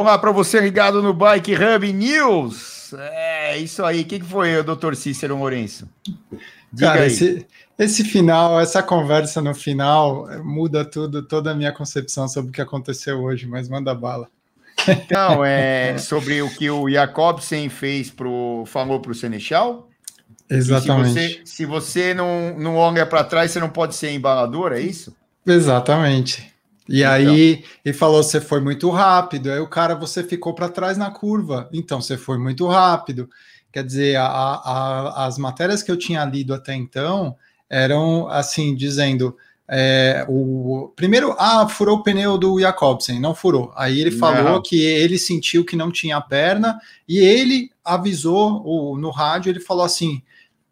Olá para você ligado no Bike Hub News. É isso aí. O que, que foi, doutor Cícero Lourenço? Diga Cara, esse, esse final, essa conversa no final muda tudo, toda a minha concepção sobre o que aconteceu hoje, mas manda bala. Não, é sobre o que o Jacobsen fez pro, falou para o Senechal? Exatamente. Se você, se você, não, não olha para trás, você não pode ser embalador, é isso? Exatamente. E então. aí ele falou: você foi muito rápido. Aí o cara, você ficou para trás na curva. Então você foi muito rápido. Quer dizer, a, a, as matérias que eu tinha lido até então eram assim, dizendo. É, o primeiro, ah, furou o pneu do Jacobsen, não furou. Aí ele falou não. que ele sentiu que não tinha perna e ele avisou o, no rádio. Ele falou assim: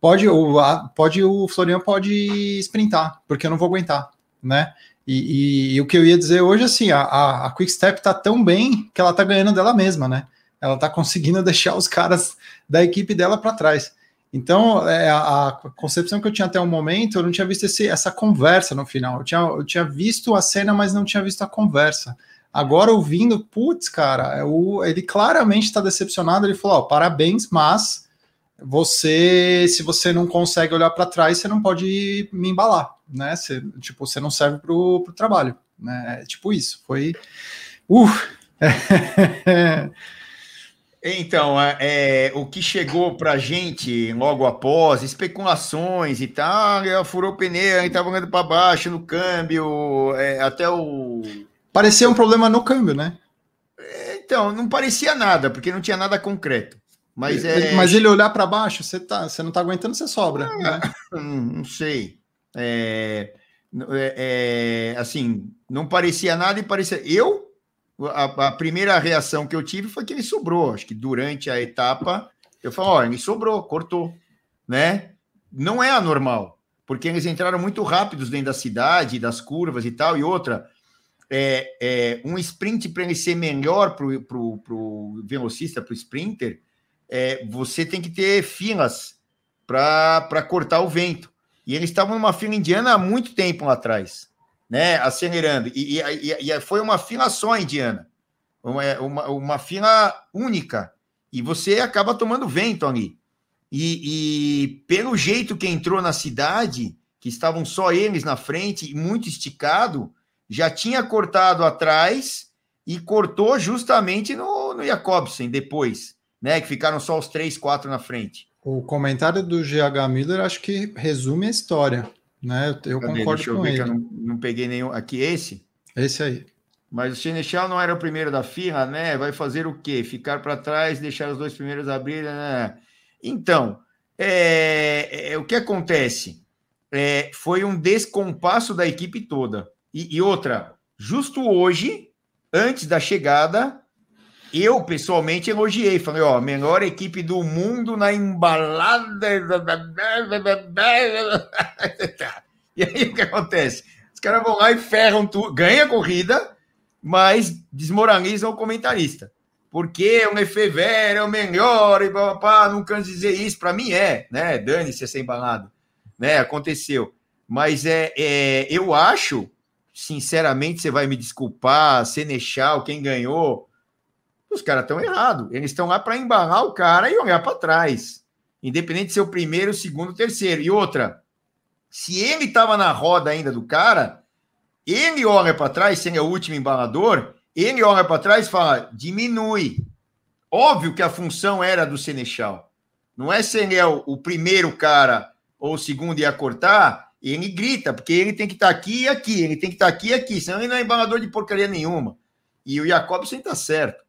pode o, pode o Florian pode sprintar, porque eu não vou aguentar, né? E, e, e, o que eu ia dizer hoje, assim, a, a, a Quick Step tá tão bem que ela tá ganhando dela mesma, né? Ela tá conseguindo deixar os caras da equipe dela para trás. Então, é, a, a, concepção que eu tinha até o momento, eu não tinha visto esse, essa conversa no final. Eu tinha, eu tinha visto a cena, mas não tinha visto a conversa. Agora, ouvindo, putz, cara, é o, ele claramente está decepcionado. Ele falou: ó, parabéns, mas você, se você não consegue olhar para trás, você não pode me embalar né? Você, tipo, você não serve para o trabalho, né? É tipo isso. Foi. Uh! Então, é, é, o que chegou para a gente logo após, especulações e tal, ela furou pneu, estava andando para baixo no câmbio, é, até o. Parecia um problema no câmbio, né? É, então, não parecia nada, porque não tinha nada concreto. Mas, é... mas ele olhar para baixo, você, tá, você não está aguentando, você sobra. Ah, né? Não sei. É, é, é, assim, não parecia nada e parecia. Eu, a, a, primeira reação que eu tive foi que ele sobrou. Acho que durante a etapa, eu falei: ó, ele sobrou, cortou, né? Não é anormal, porque eles entraram muito rápidos dentro da cidade, das curvas e tal. E outra, é, é um sprint para ele ser melhor para o velocista, para o sprinter, é, você tem que ter filas para cortar o vento. E eles estavam numa fila indiana há muito tempo lá atrás, né? Acelerando. E, e, e foi uma fila só indiana, uma, uma, uma, fila única. E você acaba tomando vento ali. E, e pelo jeito que entrou na cidade, que estavam só eles na frente, muito esticado, já tinha cortado atrás e cortou justamente no, no Jacobsen depois, né? Que ficaram só os três, quatro na frente. O comentário do GH Miller acho que resume a história, né? Eu, eu concordo Deixa eu com ver ele. Que eu não, não, peguei nenhum. Aqui, esse? Esse aí. Mas o Senechal não era o primeiro da fila, né? Vai fazer o quê? Ficar para trás, deixar os dois primeiros abrirem, né? Então, é, é, o que acontece? É, foi um descompasso da equipe toda. E, e outra, justo hoje, antes da chegada, eu, pessoalmente, elogiei. Falei, ó, melhor equipe do mundo na embalada. E aí o que acontece? Os caras vão lá e ferram tudo, ganha a corrida, mas desmoralizam o comentarista. Porque o Lefever é o melhor, e papá, não canso dizer isso. Para mim é, né? Dane-se ser embalado. Né? Aconteceu. Mas é, é, eu acho, sinceramente, você vai me desculpar, Senechal, quem ganhou os caras estão errados. Eles estão lá para embalar o cara e olhar para trás. Independente de ser o primeiro, o segundo, o terceiro. E outra, se ele estava na roda ainda do cara, ele olha para trás, sendo o último embalador, ele olha para trás e fala: diminui. Óbvio que a função era do Senechal. Não é se ele é o, o primeiro cara ou o segundo ia cortar, ele grita, porque ele tem que estar tá aqui e aqui, ele tem que estar tá aqui e aqui, senão ele não é embalador de porcaria nenhuma. E o Jacobsen está certo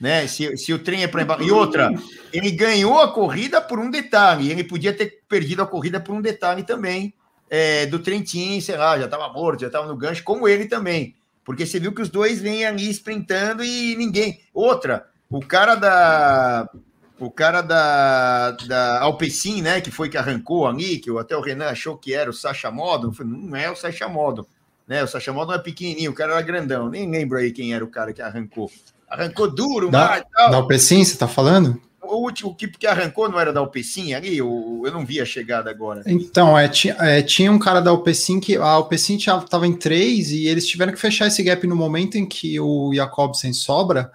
né? Se, se o trem é para embaixo. E outra, ele ganhou a corrida por um detalhe. Ele podia ter perdido a corrida por um detalhe também é, do Trentin, sei lá, já estava morto, já estava no gancho, como ele também. Porque você viu que os dois vêm ali sprintando e ninguém. Outra, o cara da. O cara da, da Alpecin, né? Que foi que arrancou ali, que até o Renan achou que era o Sacha Modo. Não é o Sacha Modo. Né? O Sacha Modo não é pequenininho, o cara era grandão. Nem lembro aí quem era o cara que arrancou arrancou duro, da, mais, tal. Da Alpecin, você está falando? O último que, que arrancou não era da Alpecin ali? Eu, eu não vi a chegada agora. Então, é, tinha, é, tinha um cara da Alpecin que a Alpecin estava em três e eles tiveram que fechar esse gap no momento em que o Jacobsen sobra.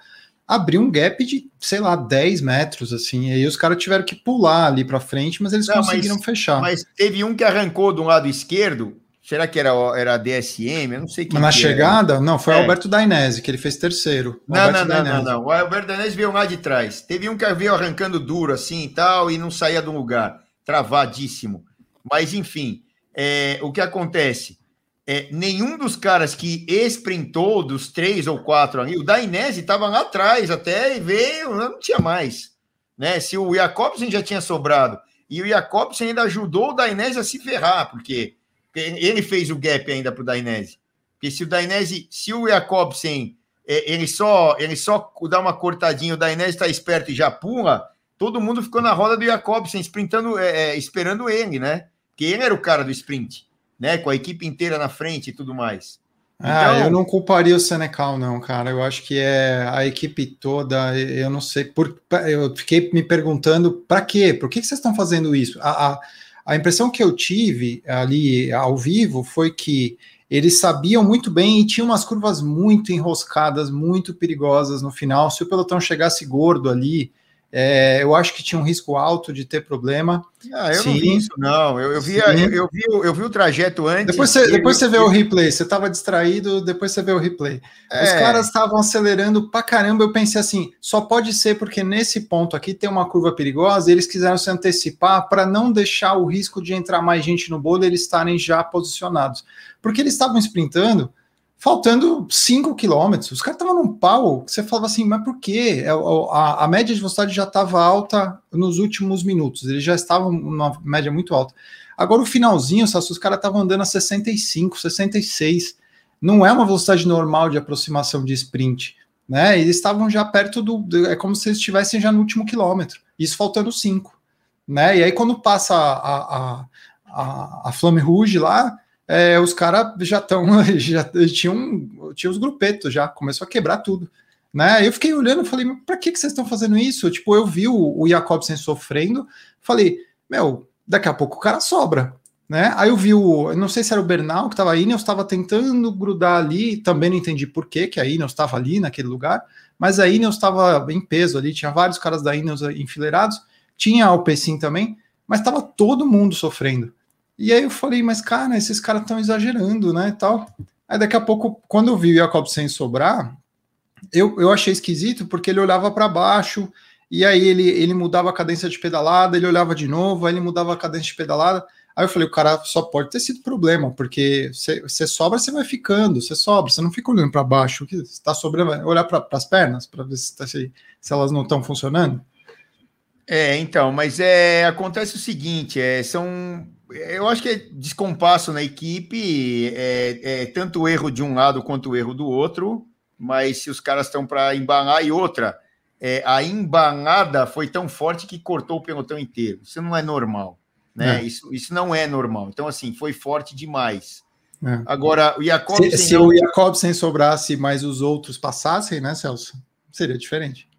abriu um gap de, sei lá, 10 metros, assim, e aí os caras tiveram que pular ali para frente, mas eles Não, conseguiram mas, fechar. Mas teve um que arrancou do lado esquerdo, será que era, era DSM? Eu não sei quem Na chegada? Era. Não, foi é. Alberto Dainese, que ele fez terceiro. Não, não, não, não, não, O Alberto Dainese veio lá de trás. Teve um que veio arrancando duro assim e tal, e não saía do lugar, travadíssimo. Mas, enfim, é, o que acontece? é, nenhum dos caras que esprintou dos três ou quatro ali, o Dainese estava lá atrás até e veio, não tinha mais. Né? Se o Jacobsen já tinha sobrado e o Jacobsen ainda ajudou o Dainese a se ferrar, porque ele fez o gap ainda para o Dainese. Porque se o Dainese, se o Jacobsen é, ele só ele só dá uma cortadinha, o Dainese está esperto e já pula, todo mundo ficou na roda do Jacobsen, sprintando, é, é, esperando ele, né? Porque ele era o cara do sprint né? Com a equipe inteira na frente e tudo mais. Ah, então... eu não culparia o Senecal, não, cara. Eu acho que é a equipe toda. Eu não sei por. Eu fiquei me perguntando para quê? Por que, que vocês estão fazendo isso? A, a, a impressão que eu tive ali ao vivo foi que eles sabiam muito bem e tinham umas curvas muito enroscadas, muito perigosas no final. Se o pelotão chegasse gordo ali, é, eu acho que tinha um risco alto de ter problema. Ah, eu Sim. não vi isso, não. Eu, eu, vi, eu, eu, vi, eu vi o trajeto antes. Depois você, depois você vê o replay. Você estava distraído, depois você vê o replay. É. Os caras estavam acelerando pra caramba. Eu pensei assim: só pode ser porque nesse ponto aqui tem uma curva perigosa. Eles quiseram se antecipar para não deixar o risco de entrar mais gente no bolo e eles estarem já posicionados. Porque eles estavam sprintando faltando 5 quilômetros. Os caras estavam num pau. Você falava assim, mas por quê? É, a, a média de velocidade já estava alta nos últimos minutos. Eles já estavam numa média muito alta. Agora, o finalzinho, os caras estavam andando a 65, 66. Não é uma velocidade normal de aproximação de sprint. Né? Eles estavam já perto do. É como se eles estivessem já no último quilômetro. Isso faltando 5. Né? E aí, quando passa a, a, a, a Flame Rouge lá, é, os caras já estão, já tinham, tinha os grupetos já, começou a quebrar tudo. Né? Eu fiquei olhando e falei, para que, que vocês estão fazendo isso? Tipo, eu vi o, o Jacobsen sofrendo, falei, meu, daqui a pouco o cara sobra. Né? Aí eu vi o, não sei se era o Bernal que estava aí, eu estava tentando grudar ali, também não entendi por que que a Ineos estava ali naquele lugar, mas a Ineos estava em peso ali, tinha vários caras da Ineos enfileirados, tinha a Alpecin também, mas estava todo mundo sofrendo. E aí eu falei, mas cara, esses caras estão exagerando, né, tal. Aí daqui a pouco, quando eu vi o Jacob sem sobrar, eu, eu achei esquisito porque ele olhava para baixo e aí ele, ele mudava a cadência de pedalada, ele olhava de novo, aí ele mudava a cadência de pedalada. Aí eu falei, o cara só pode ter sido problema, porque você sobra, você vai ficando, você sobra, você não fica olhando para baixo, que está sobrando, olhar para as pernas para ver se, tá, se, se elas não estão funcionando. É, então, mas é acontece o seguinte, é, são eu acho que é descompasso na equipe, é, é tanto o erro de um lado quanto o erro do outro, mas se os caras estão para embalar e outra, é, a embalada foi tão forte que cortou o pelotão inteiro. Isso não é normal, né? É. Isso, isso não é normal. Então, assim, foi forte demais. É. Agora, o Jacobsen... Se, se o Jacobsen sobrasse, mas os outros passassem, né, Celso? Seria diferente.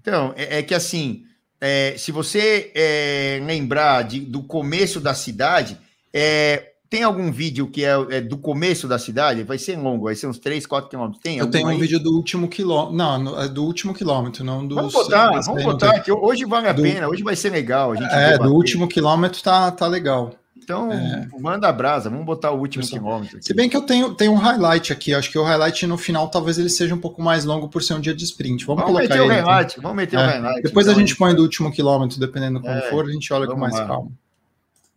Então, é, é que assim é, se você é, lembrar de, do começo da cidade, é, tem algum vídeo que é, é, do começo da cidade? Vai ser longo, vai ser uns 3, 4 quilômetros. Tem Eu tenho um aí? vídeo do último quilômetro. Não, é do último quilômetro, não do. Vamos botar, vamos botar, que hoje vale a do... pena, hoje vai ser legal. A gente é, do último quilômetro tá, tá legal. Então, é. manda a brasa, vamos botar o último Pessoal, quilômetro. Aqui. Se bem que eu tenho, tenho um highlight aqui, acho que o highlight no final talvez ele seja um pouco mais longo por ser um dia de sprint. Vamos, vamos colocar meter ele. O highlight, então. Vamos meter é. o highlight. Depois então, a gente põe do último quilômetro, dependendo como é. for, a gente olha com mais lá. calma.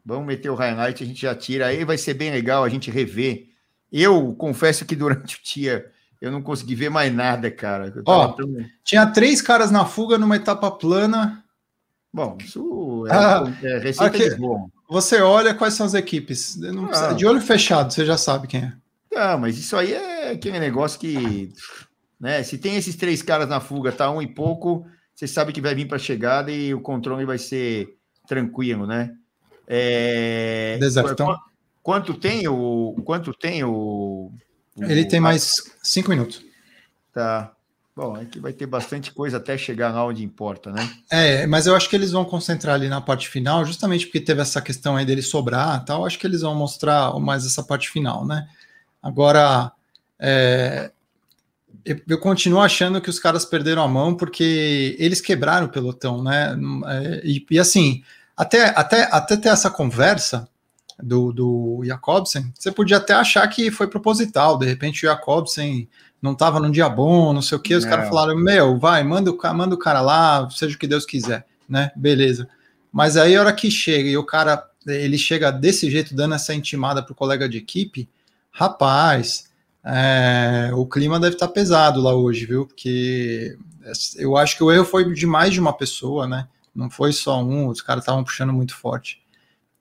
Vamos meter o highlight, a gente já tira. Aí vai ser bem legal a gente rever. Eu confesso que durante o dia eu não consegui ver mais nada, cara. Ó, tão... Tinha três caras na fuga numa etapa plana. Bom, isso é, ah, é receita aqui, de bom. Você olha quais são as equipes. Ah. de olho fechado, você já sabe quem é. Ah, mas isso aí é aquele negócio que. Né, se tem esses três caras na fuga, tá um e pouco, você sabe que vai vir para a chegada e o controle vai ser tranquilo, né? É, Desertão. Quanto tem o. Quanto tem o. o Ele tem mais cinco minutos. Tá. Bom, é que vai ter bastante coisa até chegar lá onde importa, né? É, mas eu acho que eles vão concentrar ali na parte final, justamente porque teve essa questão aí dele sobrar tal. Acho que eles vão mostrar mais essa parte final, né? Agora, é, eu continuo achando que os caras perderam a mão porque eles quebraram o pelotão, né? É, e, e assim, até, até, até ter essa conversa do, do Jacobsen, você podia até achar que foi proposital, de repente o Jacobsen não estava num dia bom, não sei o que, os caras falaram, meu, vai, manda o, manda o cara lá, seja o que Deus quiser, né? Beleza. Mas aí a hora que chega e o cara, ele chega desse jeito, dando essa intimada pro colega de equipe, rapaz, é, o clima deve estar tá pesado lá hoje, viu? Porque eu acho que o erro foi de mais de uma pessoa, né? Não foi só um, os caras estavam puxando muito forte.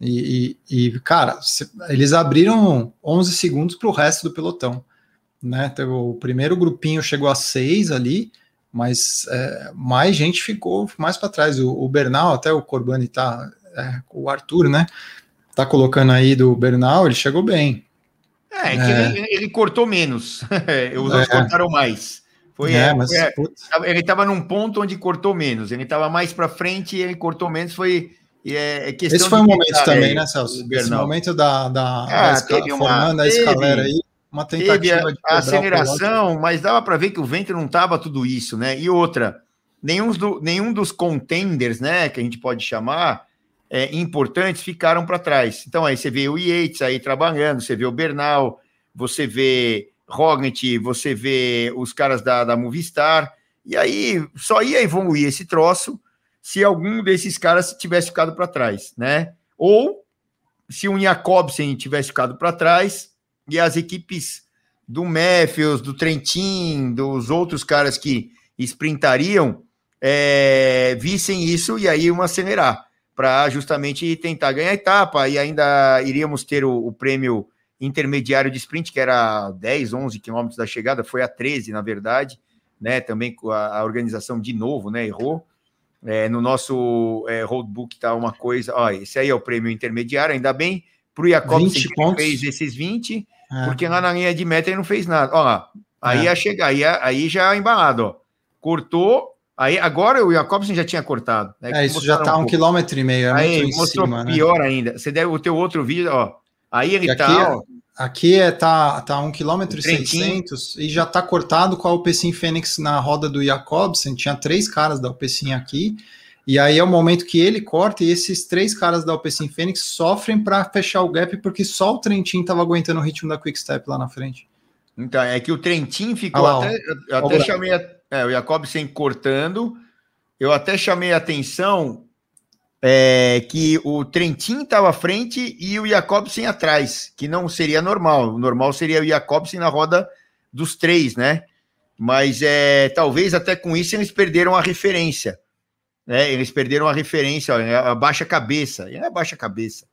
E, e, e, cara, eles abriram 11 segundos para o resto do pelotão. Né? O primeiro grupinho chegou a seis ali, mas é, mais gente ficou mais para trás. O, o, Bernal, até o Corbani tá, é, o Arthur, né? Tá colocando aí do Bernal, ele chegou bem. É, é que é. Ele, ele, cortou menos. Os outros é. cortaram mais. Foi, é, mas, foi ele estava num ponto onde cortou menos. Ele estava mais para frente e ele cortou menos. Foi é, Esse foi um momento também, né, Celso? Esse momento da, da, ah, da escala, uma, formando a escalera aí, uma tentativa de a aceleração, mas dava para ver que o vento não estava tudo isso, né? E outra, nenhum, do, nenhum dos contenders, né, que a gente pode chamar, é, importantes ficaram para trás. Então aí você vê o Yates aí trabalhando, você vê o Bernal, você vê Rognit, você vê os caras da, da Movistar, e aí só ia evoluir esse troço se algum desses caras tivesse ficado para trás, né? Ou se o Jacobsen tivesse ficado para trás e as equipes do Matthews, do Trentin, dos outros caras que sprintariam é, vissem isso e aí iam acelerar para justamente tentar ganhar a etapa e ainda iríamos ter o, o, prêmio intermediário de sprint, que era 10, 11 quilômetros da chegada, foi a 13, na verdade, né? Também a, a organização de novo, né? Errou. É, no nosso é, roadbook tá uma coisa, ó, esse aí é o prêmio intermediário, ainda bem, para o Jacob que fez esses 20, é. porque lá na linha de meta ele não fez nada. Ó lá, aí é. ia chegar, aí, aí já embalado, ó. Cortou, Aí agora o Jacobson já tinha cortado. Né? É, isso já está um, um quilômetro e meio. É aí mostrou cima, né? pior né? ainda. Você deve o teu outro vídeo, ó. Aí ele está. Aqui, ó, aqui é, tá, tá um quilômetro e seiscentos e já está cortado com a Alpecin Fênix na roda do Jacobsen. Tinha três caras da Alpecin aqui. E aí é o momento que ele corta e esses três caras da Alpecin Fênix sofrem para fechar o gap porque só o Trentin estava aguentando o ritmo da Quick Step lá na frente. Então, é que o Trentin ficou ah, até. Eu até chamei a é, o Jacobsen cortando. Eu até chamei a atenção é, que o Trentin estava à frente e o Jacobsen atrás, que não seria normal. O normal seria o Jacobsen na roda dos três, né? Mas é, talvez até com isso eles perderam a referência. Né? Eles perderam a referência, ó, abaixa a cabeça. Ele abaixa a cabeça.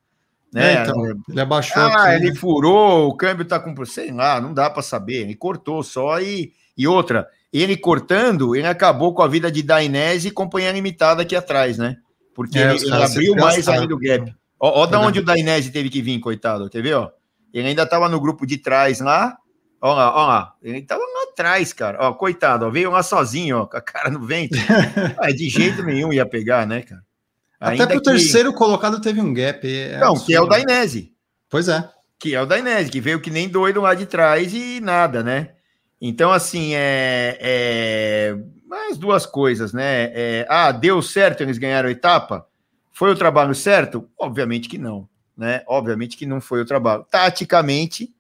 Né? É, então, ele abaixou. Ah, aqui, ele né? furou, o câmbio tá com. Sei lá, não dá para saber. Ele cortou só e, e outra ele cortando, ele acabou com a vida de Dainese e companhia limitada aqui atrás, né? Porque é, ele, ele abriu mais ainda o gap. Ó, ó da onde o Dainese teve que vir, coitado, quer ver, ó? Ele ainda tava no grupo de trás lá, ó lá, ó lá, ele tava lá atrás, cara, ó, coitado, ó, veio lá sozinho, ó, com a cara no vento. ah, de jeito nenhum ia pegar, né, cara? Ainda Até pro que... terceiro colocado teve um gap. É Não, absurdo. que é o Dainese. Pois é. Que é o Dainese, que veio que nem doido lá de trás e nada, né? Então, assim, é, é mais duas coisas, né? É, ah, deu certo, eles ganharam a etapa? Foi o trabalho certo? Obviamente que não, né? Obviamente que não foi o trabalho. Taticamente,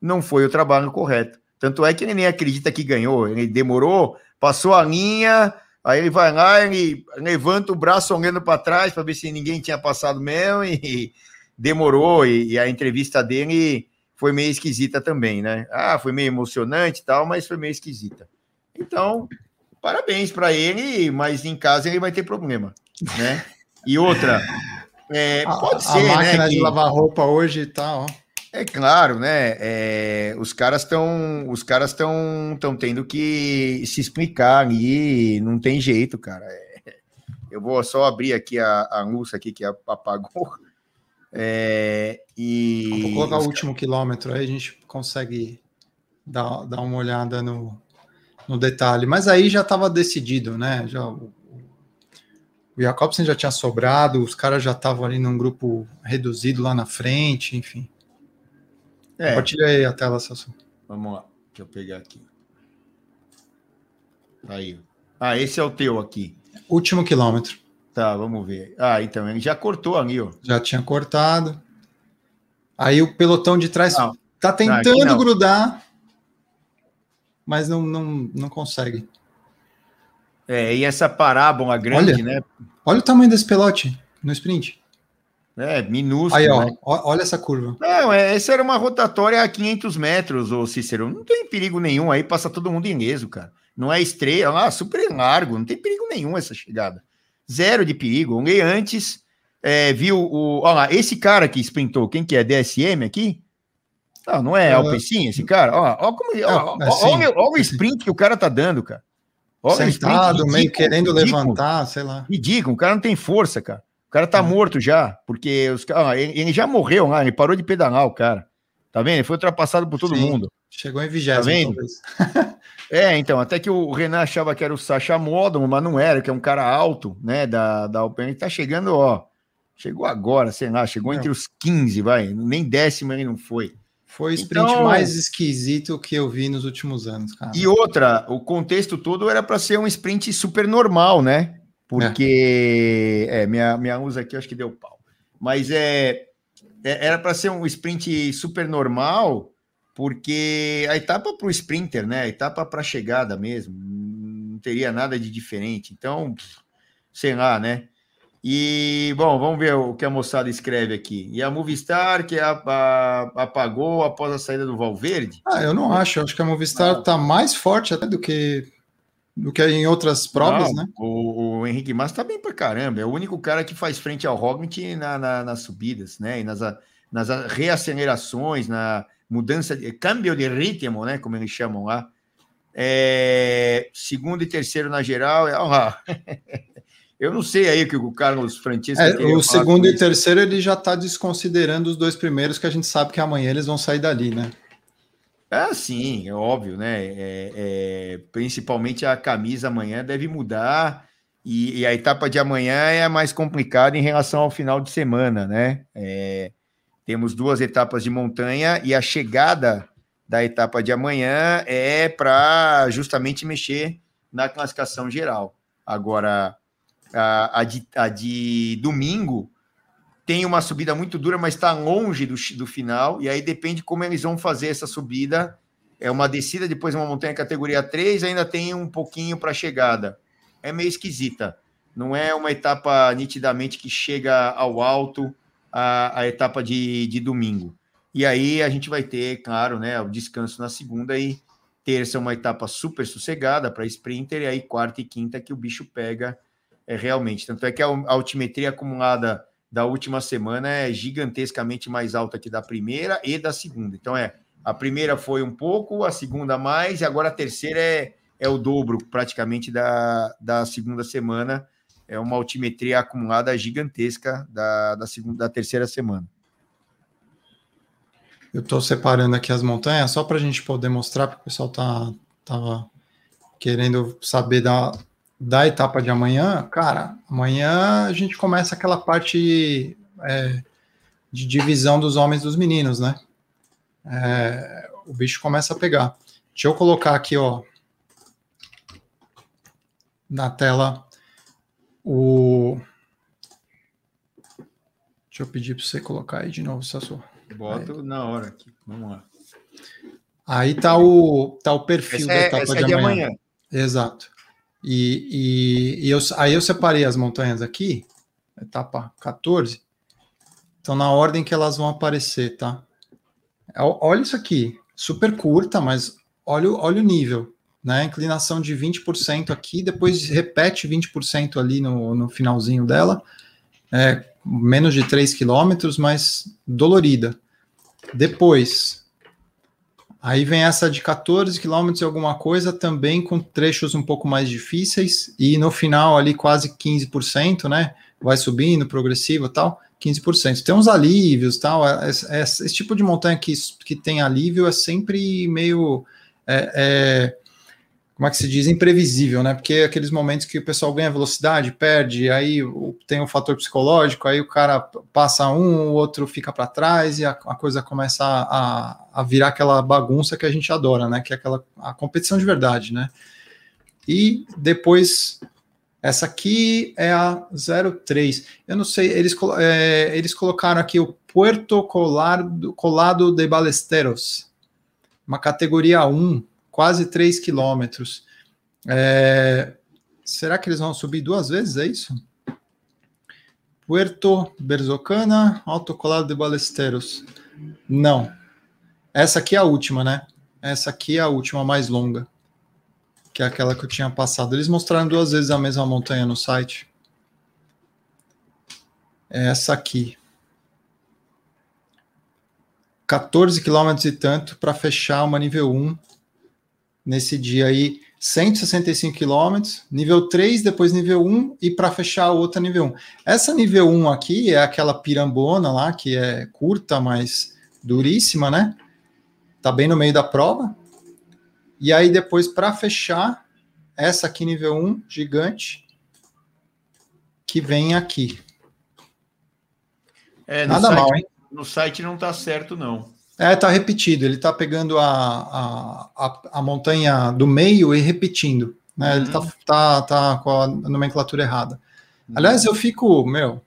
não foi o trabalho correto. Tanto é que ele nem acredita que ganhou. Ele demorou, passou a linha, aí ele vai lá, ele levanta o braço olhando para trás para ver se ninguém tinha passado mesmo e demorou. E, e a entrevista dele foi meio esquisita também, né? Ah, foi meio emocionante e tal, mas foi meio esquisita. Então, parabéns para ele, mas em casa ele vai ter problema, né? E outra, é, pode a, ser, a né, máquina né? de lavar roupa hoje e tal. É claro, né? É, os caras estão, os caras estão, estão tendo que se explicar ali. Não tem jeito, cara. É, eu vou só abrir aqui a, a luz aqui que apagou. É, e... Vou colocar o último quilômetro, aí a gente consegue dar, dar uma olhada no, no detalhe. Mas aí já estava decidido, né? Já, o, o Jacobsen já tinha sobrado, os caras já estavam ali num grupo reduzido lá na frente, enfim. É. Compartilha aí a tela, Sassu. Vamos lá, deixa eu pegar aqui. Aí. Ah, esse é o teu aqui. Último quilômetro. Tá, vamos ver. Ah, então ele já cortou ali, ó. Já tinha cortado. Aí o pelotão de trás não, tá tentando não, grudar, mas não, não, não consegue. É, e essa parábola grande, olha, né? Olha o tamanho desse pelote no sprint. É, minúsculo. Aí, ó, né? olha essa curva. Não, é, essa era uma rotatória a 500 metros, ô Cícero. Não tem perigo nenhum aí, passa todo mundo ileso, cara. Não é estreia, lá, super largo, não tem perigo nenhum essa chegada. Zero de perigo. Lei antes, é, viu o. Olha lá, esse cara que sprintou, quem que é? DSM aqui? Não, não é, é Alpecin esse cara? Ó, ó, como, ó, é, olha, olha o sprint que o cara tá dando, cara. Olha Sentado, sprint, meio querendo ridículo, levantar, sei lá. Ridículo, o cara não tem força, cara. O cara tá é. morto já, porque os, ah, ele, ele, já morreu lá, ele parou de pedalar, o cara. Tá vendo? Ele foi ultrapassado por todo Sim, mundo. Chegou em vigésimo, tá é, então, até que o Renan achava que era o Sacha Modon, mas não era, que é um cara alto, né, da, da Open. Ele tá chegando, ó, chegou agora, sei lá, chegou não. entre os 15, vai, nem décimo ele não foi. Foi o sprint então, mais esquisito que eu vi nos últimos anos, cara. E outra, o contexto todo era para ser um sprint super normal, né? Porque é, é minha, minha usa aqui acho que deu pau. Mas é, é era para ser um sprint super normal, porque a etapa para o sprinter, né? A etapa para chegada mesmo, não teria nada de diferente. Então, sei lá, né? E, bom, vamos ver o que a moçada escreve aqui. E a Movistar, que a, a, apagou após a saída do Valverde? Ah, eu não acho. Eu acho que a Movistar está mais forte até do que, do que em outras provas, não, né? O, o Henrique Massa está bem pra caramba. É o único cara que faz frente ao Roglic na, na, nas subidas, né? E nas, nas reacelerações, na mudança de câmbio de ritmo, né? Como eles chamam lá. É, segundo e terceiro na geral. É, ó, Eu não sei aí o que o Carlos Francisco. É, o segundo e terceiro ele já está desconsiderando os dois primeiros, que a gente sabe que amanhã eles vão sair dali, né? Ah, sim, é óbvio, né? É, é, principalmente a camisa amanhã deve mudar, e, e, a etapa de amanhã é mais complicada em relação ao final de semana, né? É, temos duas etapas de montanha e a chegada da etapa de amanhã é para justamente mexer na classificação geral. Agora, a, a, de, a de domingo tem uma subida muito dura, mas está longe do, do final, e aí depende como eles vão fazer essa subida. É uma descida, depois uma montanha categoria 3, ainda tem um pouquinho para chegada. É meio esquisita. Não é uma etapa nitidamente que chega ao alto a, a etapa de, de domingo. E aí a gente vai ter, claro, né, o descanso na segunda e terça uma etapa super sossegada para sprinter, e aí quarta e quinta que o bicho pega é, realmente. Tanto é que a altimetria acumulada da última semana é gigantescamente mais alta que da primeira e da segunda. Então é a primeira foi um pouco, a segunda mais, e agora a terceira é, é o dobro praticamente da, da segunda semana. É uma altimetria acumulada gigantesca da, da, segunda, da terceira semana. Eu estou separando aqui as montanhas só para a gente poder mostrar, porque o pessoal tá, tava querendo saber da, da etapa de amanhã, cara, amanhã a gente começa aquela parte é, de divisão dos homens dos meninos, né? É, o bicho começa a pegar. Deixa eu colocar aqui, ó, na tela o. Deixa eu pedir para você colocar aí de novo, Sassu. Boto na hora aqui. Vamos lá. Aí tá o, tá o perfil essa da é, etapa é, de, amanhã. de amanhã. Exato. E, e, e eu, aí eu separei as montanhas aqui, etapa 14. Então, na ordem que elas vão aparecer, tá? É, olha isso aqui, super curta, mas olha, olha o nível, né? Inclinação de 20% aqui, depois repete 20% ali no, no finalzinho dela. É, menos de 3 quilômetros, mas dolorida. Depois, Aí vem essa de 14 quilômetros e alguma coisa, também com trechos um pouco mais difíceis, e no final ali quase 15%, né? Vai subindo, progressivo tal, 15%. Tem uns alívios tal. É, é, é, esse tipo de montanha que, que tem alívio é sempre meio. É, é como é que se diz, imprevisível, né? Porque aqueles momentos que o pessoal ganha velocidade, perde, aí tem um fator psicológico, aí o cara passa um, o outro fica para trás e a, a, coisa começa a, a, virar aquela bagunça que a gente adora, né? Que é aquela a competição de verdade, né? E depois, essa aqui é a 03. Eu não sei, eles, é, eles colocaram aqui o Puerto Colado, Colado de Balesteros, uma categoria 1, quase 3 quilômetros. É, será que eles vão subir duas vezes? É isso? Puerto Berzocana, Alto Colado de Balesteros. Não. Essa aqui é a última, né? Essa aqui é a última mais longa. Que é aquela que eu tinha passado. Eles mostraram duas vezes a mesma montanha no site. É essa aqui. 14 quilômetros e tanto para fechar uma nível 1 nesse dia aí. 165 quilômetros, nível 3, depois nível 1 e para fechar a outra nível 1. Essa nível 1 aqui é aquela pirambona lá, que é curta, mas duríssima, né? Tá bem no meio da prova. E aí depois para fechar, essa aqui nível 1, gigante, que vem aqui. É, Nada site, mal, hein? No site não tá certo, não. É, tá repetido. Ele tá pegando a, a, a, a montanha do meio e repetindo. Né? Uhum. Ele tá, tá, tá com a nomenclatura errada. Uhum. Aliás, eu fico, meu,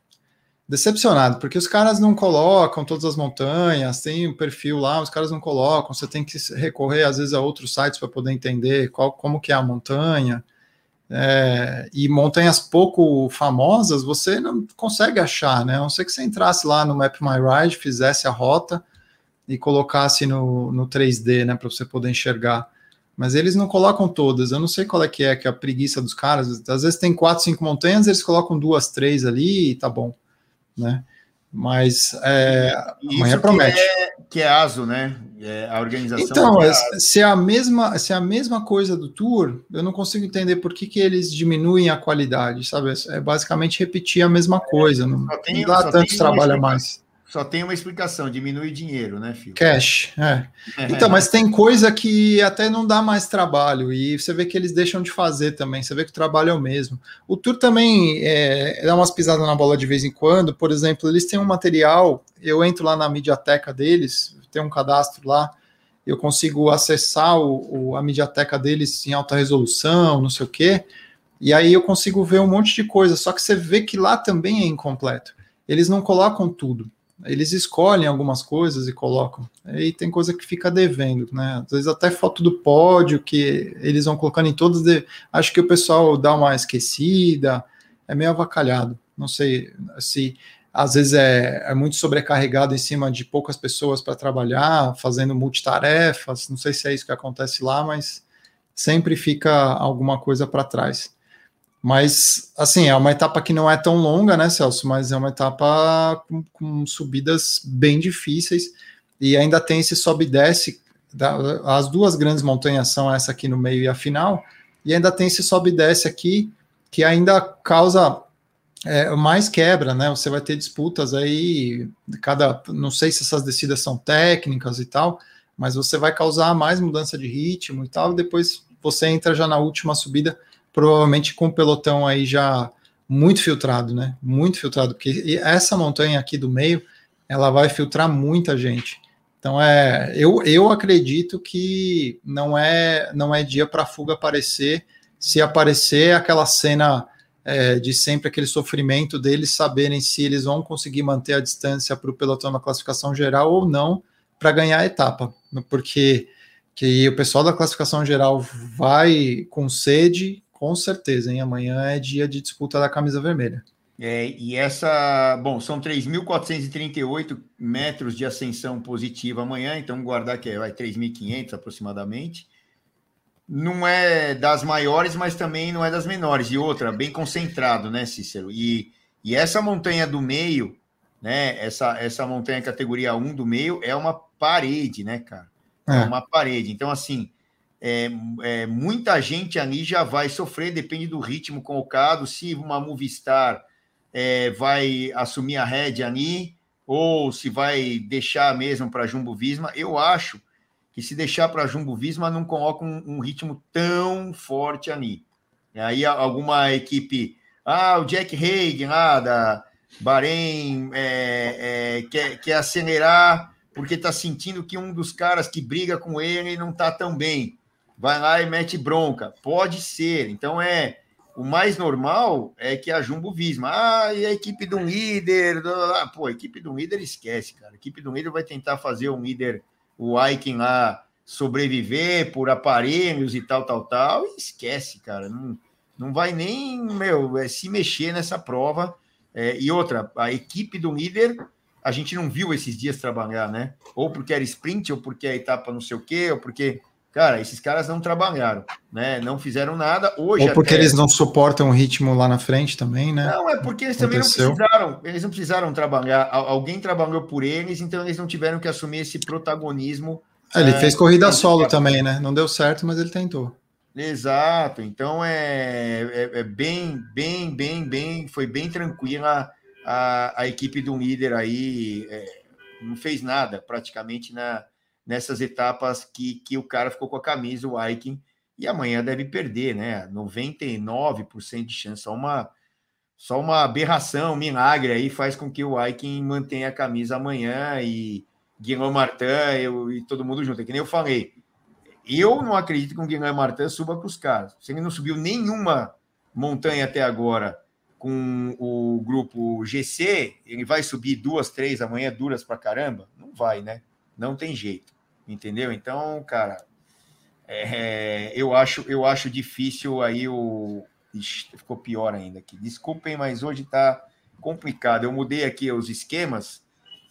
decepcionado, porque os caras não colocam todas as montanhas, tem um perfil lá, os caras não colocam, você tem que recorrer às vezes a outros sites para poder entender qual, como que é a montanha. É, e montanhas pouco famosas você não consegue achar, né? A não ser que você entrasse lá no Map My Ride, fizesse a rota, e colocasse no, no 3D, né, para você poder enxergar. Mas eles não colocam todas. Eu não sei qual é que é, que é a preguiça dos caras. Às vezes tem quatro, cinco montanhas, eles colocam duas, três ali e tá bom, né? Mas é, amanhã promete. Que é, que é ASO, né? É a organização. Então, é se é a mesma, se é a mesma coisa do tour, eu não consigo entender por que, que eles diminuem a qualidade, sabe? É basicamente repetir a mesma coisa. Não, tem, não dá tanto trabalho a mais. Só tem uma explicação, diminui dinheiro, né, filho? Cash, é. Então, mas tem coisa que até não dá mais trabalho, e você vê que eles deixam de fazer também, você vê que o trabalho é o mesmo. O Tour também é, dá umas pisadas na bola de vez em quando, por exemplo, eles têm um material, eu entro lá na mediateca deles, tem um cadastro lá, eu consigo acessar o, o, a mediateca deles em alta resolução, não sei o quê, e aí eu consigo ver um monte de coisa, só que você vê que lá também é incompleto. Eles não colocam tudo eles escolhem algumas coisas e colocam. Aí tem coisa que fica devendo, né? Às vezes até foto do pódio que eles vão colocando em todas. De... Acho que o pessoal dá uma esquecida, é meio avacalhado. Não sei se às vezes é, é muito sobrecarregado em cima de poucas pessoas para trabalhar, fazendo multitarefas. Não sei se é isso que acontece lá, mas sempre fica alguma coisa para trás. Mas, assim, é uma etapa que não é tão longa, né, Celso? Mas é uma etapa com, com subidas bem difíceis e ainda tem esse sobe e desce. As duas grandes montanhas são essa aqui no meio e a final, e ainda tem esse sobe e desce aqui que ainda causa é, mais quebra, né? Você vai ter disputas aí, cada, não sei se essas descidas são técnicas e tal, mas você vai causar mais mudança de ritmo e tal, e depois você entra já na última subida provavelmente com o pelotão aí já muito filtrado, né? Muito filtrado, porque essa montanha aqui do meio, ela vai filtrar muita gente. Então é, eu, eu acredito que não é não é dia para fuga aparecer. Se aparecer aquela cena é, de sempre aquele sofrimento deles saberem se eles vão conseguir manter a distância para o pelotão na classificação geral ou não para ganhar a etapa, porque que o pessoal da classificação geral vai com sede, com certeza, hein? Amanhã é dia de disputa da camisa vermelha. É, e essa, bom, são 3.438 metros de ascensão positiva amanhã, então guardar que é, vai 3.500 aproximadamente. Não é das maiores, mas também não é das menores. E outra, bem concentrado, né, Cícero? E, e essa montanha do meio, né, essa, essa montanha categoria 1 do meio é uma parede, né, cara? É, é uma parede. Então, assim, é, é, muita gente ali já vai sofrer, depende do ritmo colocado, se uma Movistar é, vai assumir a rédea ali, ou se vai deixar mesmo para Jumbo Visma. Eu acho que se deixar para Jumbo Visma, não coloca um, um, ritmo tão forte ali. E aí alguma equipe, ah, o Jack Haig lá da Bahrein é, é, quer, quer acelerar porque está sentindo que um dos caras que briga com ele não está tão bem vai lá e mete bronca. Pode ser. Então é o mais normal é que a Jumbo Visma, ah, e a equipe de um líder, pô, a equipe de um líder esquece, cara. A equipe de um líder vai tentar fazer um líder, o Aiken lá, sobreviver por aparelhos e tal, tal, tal, e esquece, cara. Não, não vai nem, meu, é, se mexer nessa prova. É, e outra, a equipe do líder, a gente não viu esses dias trabalhar, né? Ou porque era sprint, ou porque a etapa não sei o quê, ou porque Cara, esses caras não trabalharam, né? Não fizeram nada. Hoje Ou porque até... eles não suportam o ritmo lá na frente também, né? Não, é porque eles Aconteceu. também não precisaram. Eles não precisaram trabalhar. Alguém trabalhou por eles, então eles não tiveram que assumir esse protagonismo. É, ele é, fez corrida solo também, né? Não deu certo, mas ele tentou. Exato. Então é, é, é bem, bem, bem, bem. Foi bem tranquila a, a equipe do líder aí. É, não fez nada praticamente na nessas etapas que, que o cara ficou com a camisa, o Aiken, e amanhã deve perder, né? 99% de chance, só uma, só uma aberração, um milagre aí faz com que o Aiken mantenha a camisa amanhã e Guilherme Martin eu, e todo mundo junto. É que nem eu falei, eu não acredito que o Guilherme Martin suba com os caras. Se ele não subiu nenhuma montanha até agora com o grupo GC, ele vai subir duas, três amanhã duras para caramba? Não vai, né? Não tem jeito entendeu? Então, cara, é, eu acho eu acho difícil aí o Ixi, ficou pior ainda aqui. Desculpem, mas hoje tá complicado. Eu mudei aqui os esquemas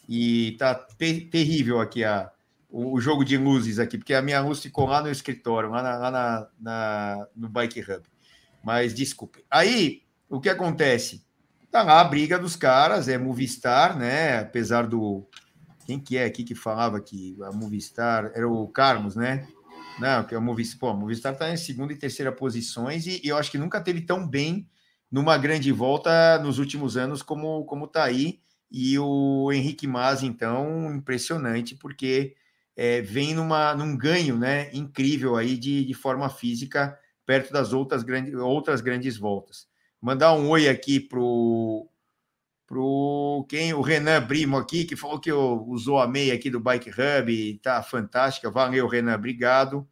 e tá terrível aqui a, o, o, jogo de luzes aqui, porque a minha luz ficou lá no escritório, lá, na, lá na, na, no Bike Hub. Mas desculpem. Aí, o que acontece? Tá lá a briga dos caras, é Movistar, né? Apesar do, quem que é aqui que falava que a Movistar era o Carlos, né? Não, que o Movistar, pô, a Movistar está em segunda e terceira posições e, e, eu acho que nunca teve tão bem numa grande volta nos últimos anos como como tá aí. E o Henrique Mas, então, impressionante, porque é, vem numa, num ganho né, incrível aí de, de forma física perto das outras, grande, outras grandes voltas. Mandar um oi aqui pro pro quem o Renan Brimo aqui, que falou que usou a meia aqui do Bike Hub, tá fantástica. Valeu, Renan, obrigado.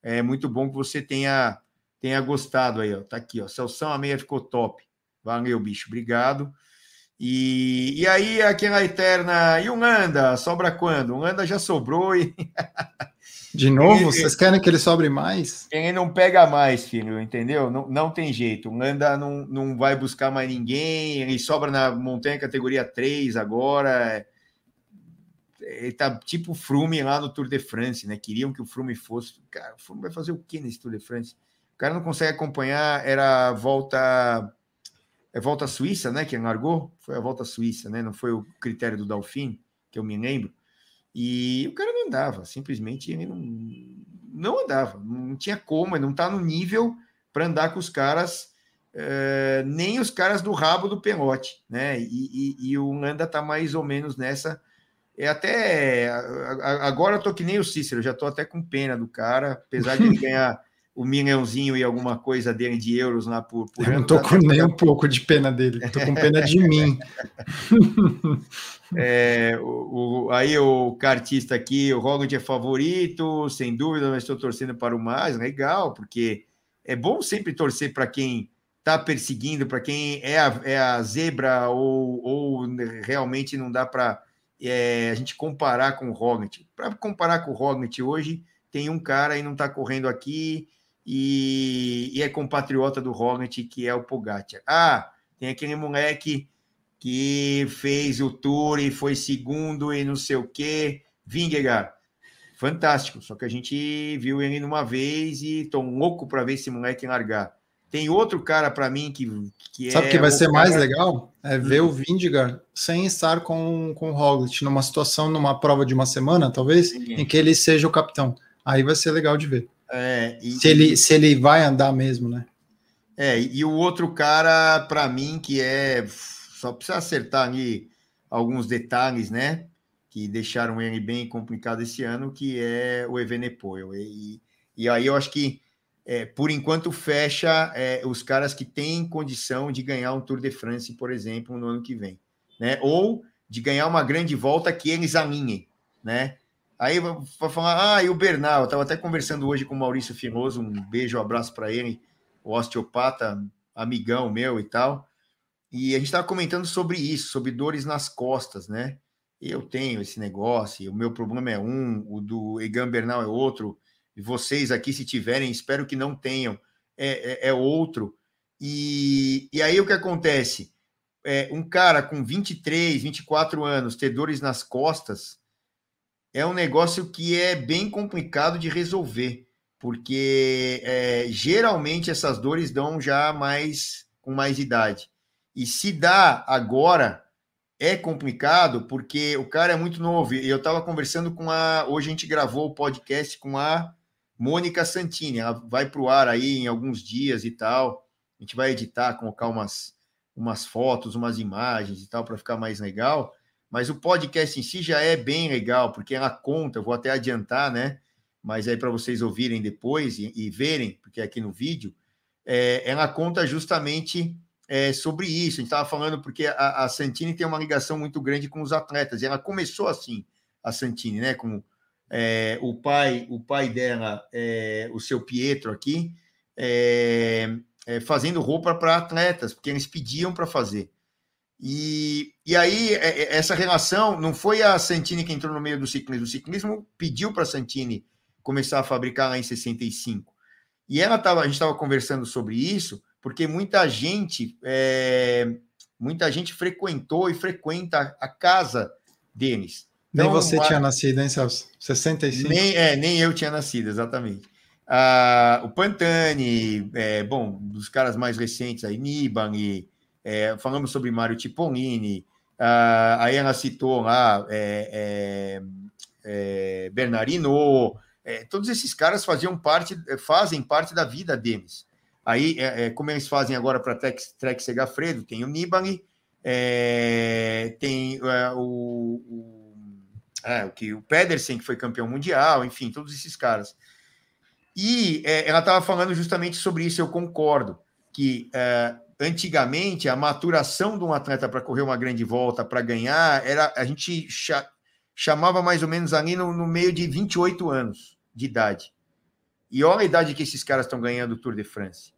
É muito bom que você tenha tenha gostado aí, ó. Tá aqui, ó. Celção, a meia ficou top. Valeu, bicho, obrigado. E, e aí, aquela eterna. E o Nanda? Sobra quando? O Nanda já sobrou e. De novo? Vocês querem que ele sobre mais? Ele não pega mais, filho, entendeu? Não, não tem jeito. O Nanda não, não vai buscar mais ninguém. Ele sobra na montanha categoria 3 agora. Ele tá tipo Frume lá no Tour de France, né? Queriam que o Frume fosse. Cara, o Frume vai fazer o que nesse Tour de France? O cara não consegue acompanhar. Era a volta. É volta suíça, né? Que largou? Foi a volta suíça, né? Não foi o critério do Dalfin, que eu me lembro. E o cara não andava, simplesmente ele não, não andava, não tinha como, ele não está no nível para andar com os caras, é, nem os caras do rabo do pelote, né? E, e, e o Landa está mais ou menos nessa. É até agora eu tô que nem o Cícero, já tô até com pena do cara, apesar de ele ganhar o milhãozinho e alguma coisa dele de euros lá por, por Eu não tô tá com nem um pouco de pena dele, tô com pena de mim. É, o, o, aí o cartista aqui, o Roglic é favorito, sem dúvida, mas estou torcendo para o mais, legal, porque é bom sempre torcer para quem está perseguindo, para quem é a, é a zebra ou, ou realmente não dá para é, a gente comparar com o Roglic. Para comparar com o Roglic hoje, tem um cara e não está correndo aqui e, e, é compatriota do Roglic, que é o Pogacar. Ah, tem aquele moleque que fez o tour e foi segundo e não sei o quê. Vingegaard, fantástico. Só que a gente viu ele numa vez e tô louco para ver esse moleque largar. Tem outro cara para mim que, que Sabe é que vai ser cara... mais legal? É ver hum. o Vingegaard sem estar com, com o Roglic numa situação, numa prova de uma semana, talvez, Sim. em que ele seja o capitão. Aí vai ser legal de ver. É, e, se, ele, se ele vai andar mesmo, né? É, e o outro cara, para mim, que é só precisa acertar ali alguns detalhes, né? Que deixaram ele bem complicado esse ano, que é o Evenepoel. E, e aí eu acho que, é, por enquanto, fecha é, os caras que têm condição de ganhar um Tour de France, por exemplo, no ano que vem. Né? Ou de ganhar uma grande volta que eles alinhem, né? Aí vai falar, ah, e o Bernal, eu estava até conversando hoje com o Maurício Finoso, um beijo, um abraço para ele, o osteopata, amigão meu e tal. E a gente estava comentando sobre isso, sobre dores nas costas, né? Eu tenho esse negócio, o meu problema é um, o do Egan Bernal é outro, e vocês aqui, se tiverem, espero que não tenham, é, é, é outro. E, e aí o que acontece? É, um cara com 23, 24 anos ter dores nas costas é um negócio que é bem complicado de resolver, porque é, geralmente essas dores dão já mais com mais idade. E se dá agora, é complicado, porque o cara é muito novo. E eu estava conversando com a. Hoje a gente gravou o podcast com a Mônica Santini. Ela vai para o ar aí em alguns dias e tal. A gente vai editar, colocar umas, umas fotos, umas imagens e tal, para ficar mais legal. Mas o podcast em si já é bem legal, porque ela conta, vou até adiantar, né? Mas aí para vocês ouvirem depois e, e, verem, porque é aqui no vídeo, é, ela conta justamente é, sobre isso. A gente estava falando porque a, a, Santini tem uma ligação muito grande com os atletas. E ela começou assim, a Santini, né? Com é, o pai, o pai dela, é, o seu Pietro aqui, é, é, fazendo roupa para atletas, porque eles pediam para fazer. E, e aí, é, é, essa relação não foi a Santini que entrou no meio do ciclismo. O ciclismo pediu para a Santini começar a fabricar lá em 65. E ela tava, a gente estava conversando sobre isso, porque muita gente, é, muita gente frequentou e frequenta a casa deles. Então, nem você a, tinha nascido, hein, Celso? 65? Nem, é, nem eu tinha nascido, exatamente. Ah, o Pantani, é, bom, dos caras mais recentes aí, Niban e é, falamos sobre Mário Tipolini, uh, aí ela citou lá é, é, é Bernardino, é, todos esses caras faziam parte, fazem parte da vida deles. Aí, como eles fazem agora para Trek Segafredo, tem o Nibali, tem o, o, é, o, que, o Pedersen, que foi campeão mundial, enfim, todos esses caras. E ela estava falando justamente sobre isso, eu concordo, que antigamente a maturação de um atleta para correr uma grande volta, para ganhar, era a gente chamava mais ou menos ali no, no, meio de 28 anos de idade. E olha a idade que esses caras estão ganhando o Tour de France.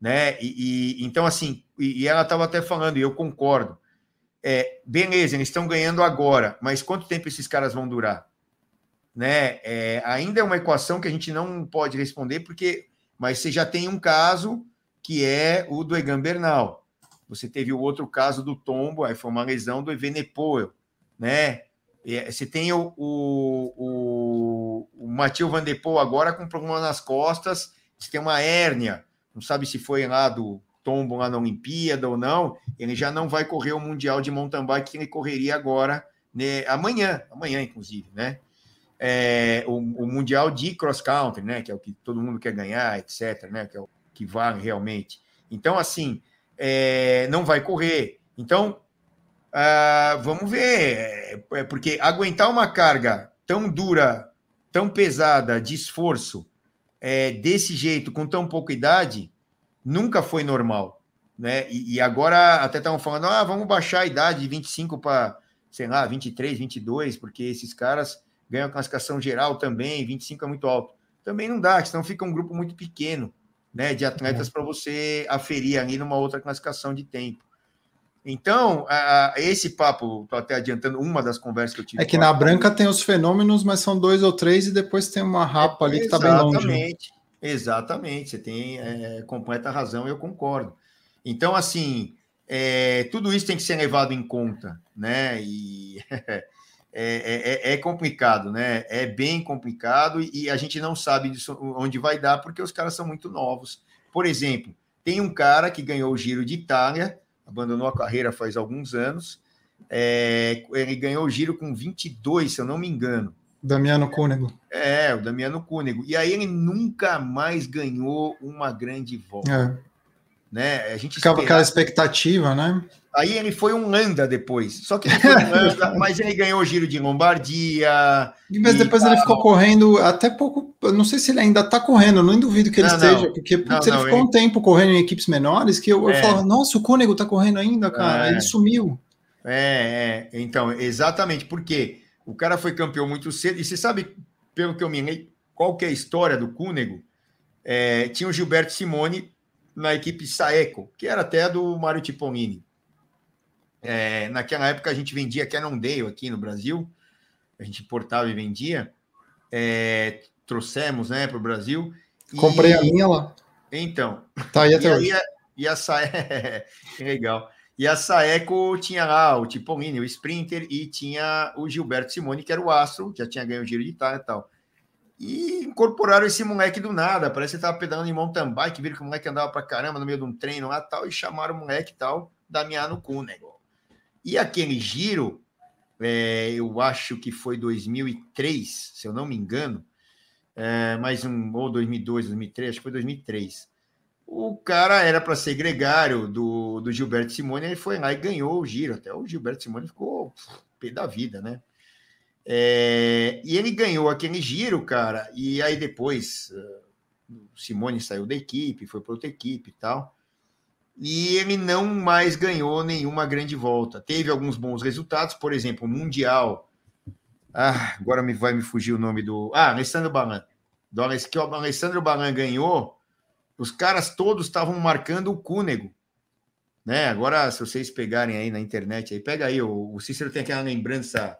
Né? E, e então, assim, e, e ela estava até falando, e eu concordo. É, beleza, eles estão ganhando agora, mas quanto tempo esses caras vão durar? Né? É, ainda é uma equação que a gente não pode responder, porque mas você já tem um caso que é o do Egan Bernal. Você teve o outro caso do tombo, aí foi uma lesão do Evenepoel, né? É, você tem o, o, o, o Matheus Van agora com problema nas costas, você tem uma hérnia, não sabe se foi lá do tombo lá na Olimpíada ou não, ele já não vai correr o Mundial de Mountain Bike que ele correria agora, né, amanhã, amanhã inclusive, né? É, o, o, Mundial de Cross Country, né? Que é o que todo mundo quer ganhar, etc, né? Que é o que vale realmente. Então, assim, é, não vai correr. Então, ah, vamos ver, é, porque aguentar uma carga tão dura, tão pesada de esforço, é, desse jeito, com tão pouca idade, nunca foi normal. Né? E, e agora até estavam falando, ah, vamos baixar a idade de 25 para, sei lá, 23, 22, porque esses caras ganham classificação geral também, 25 é muito alto. Também não dá, senão fica um grupo muito pequeno né, de atletas é. para você aferir ali numa outra classificação de tempo. Então, a, esse papo, estou até adiantando uma das conversas que eu tive. É que na branca tem os fenômenos, mas são dois ou três, e depois tem uma rapa ali que está bem longe. Exatamente, exatamente. Você tem é, completa razão, eu concordo. Então, assim, é, tudo isso tem que ser levado em conta, né? E É, é, é, é, complicado, né? É bem complicado e, a gente não sabe onde vai dar porque os caras são muito novos. Por exemplo, tem um cara que ganhou o Giro de Itália, abandonou a carreira faz alguns anos. É, ele ganhou o Giro com 22, se eu não me engano. Damiano Cúnego. É, o Damiano Cúnego. E aí ele nunca mais ganhou uma grande volta. É. Né? A gente Ficava aquela expectativa, né? Aí ele foi um Landa depois. Só que ele foi um mas ele ganhou o giro de Lombardia. Mas depois tal. ele ficou correndo até pouco. Não sei se ele ainda está correndo, não duvido que ele não, esteja, não. porque não, ele ficou ele... um tempo correndo em equipes menores que eu, é. eu falava, nossa, o Cônego está correndo ainda, cara. É. Ele sumiu. É, é, então, exatamente. Por quê? O cara foi campeão muito cedo. E você sabe, pelo que eu me lembro, qual que é a história do Cúnego? É, tinha o Gilberto Simone na equipe Saeco, que era até do Mário Tiponini. É, naquela época a gente vendia Cannondale aqui no Brasil, a gente importava e vendia. É, trouxemos né, para o Brasil. Comprei e... a minha lá. Então. Tá aí até e hoje. E a Saeco. legal. E a Saeco tinha lá o Tiponini, o Sprinter, e tinha o Gilberto Simone, que era o astro, já tinha ganho o Giro de Itália e tal. E incorporaram esse moleque do nada. Parece que estava pedalando em mountain bike, viram que o moleque andava para caramba no meio de um treino lá tal, e chamaram o moleque tal, Damiano Cunego. E aquele giro, é, eu acho que foi 2003, se eu não me engano, é, mais um, ou 2002, 2003, acho que foi 2003. O cara era para ser gregário do, do Gilberto Simone, ele foi lá e ganhou o giro. Até o Gilberto Simone ficou pé da vida, né? É, e ele ganhou aquele giro, cara, e aí depois o Simone saiu da equipe, foi para outra equipe e tal e ele não mais ganhou nenhuma grande volta. Teve alguns bons resultados, por exemplo, Mundial. Ah, agora me vai me fugir o nome do. Ah, Alessandro Balan. Do Alessandro Balan ganhou, os caras todos estavam marcando o Cúnego. Né? Agora, se vocês pegarem aí na internet, aí pega aí, o Cícero tem aquela lembrança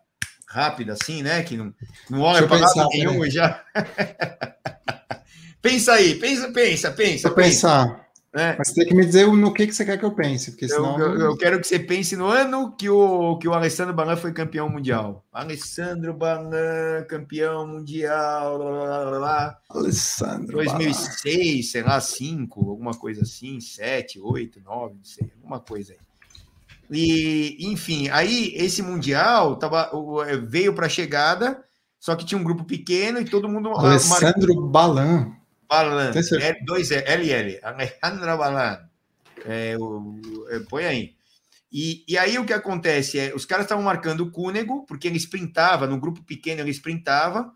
rápida assim, né? Que não, não olha para nada nenhum né? já. pensa aí, pensa, pensa, pensa. Pensar. É. Mas tem que me dizer no que, que você quer que eu pense, porque senão... Eu, eu, eu quero que você pense no ano que o, que o Alessandro Balan foi campeão mundial. Alessandro Balan, campeão mundial, lá, lá, lá, lá. Alessandro 2006, Balan. sei lá, 5, alguma coisa assim, 7, 8, 9, não sei, alguma coisa aí. E, enfim, aí esse mundial tava, veio para a chegada, só que tinha um grupo pequeno e todo mundo... Alessandro mar... Balan. Balan, L, dois LL, Alejandra Balan. É, o, é, põe aí. E, e aí o que acontece é, os caras estavam marcando o Cúnego, porque ele sprintava, no grupo pequeno ele sprintava,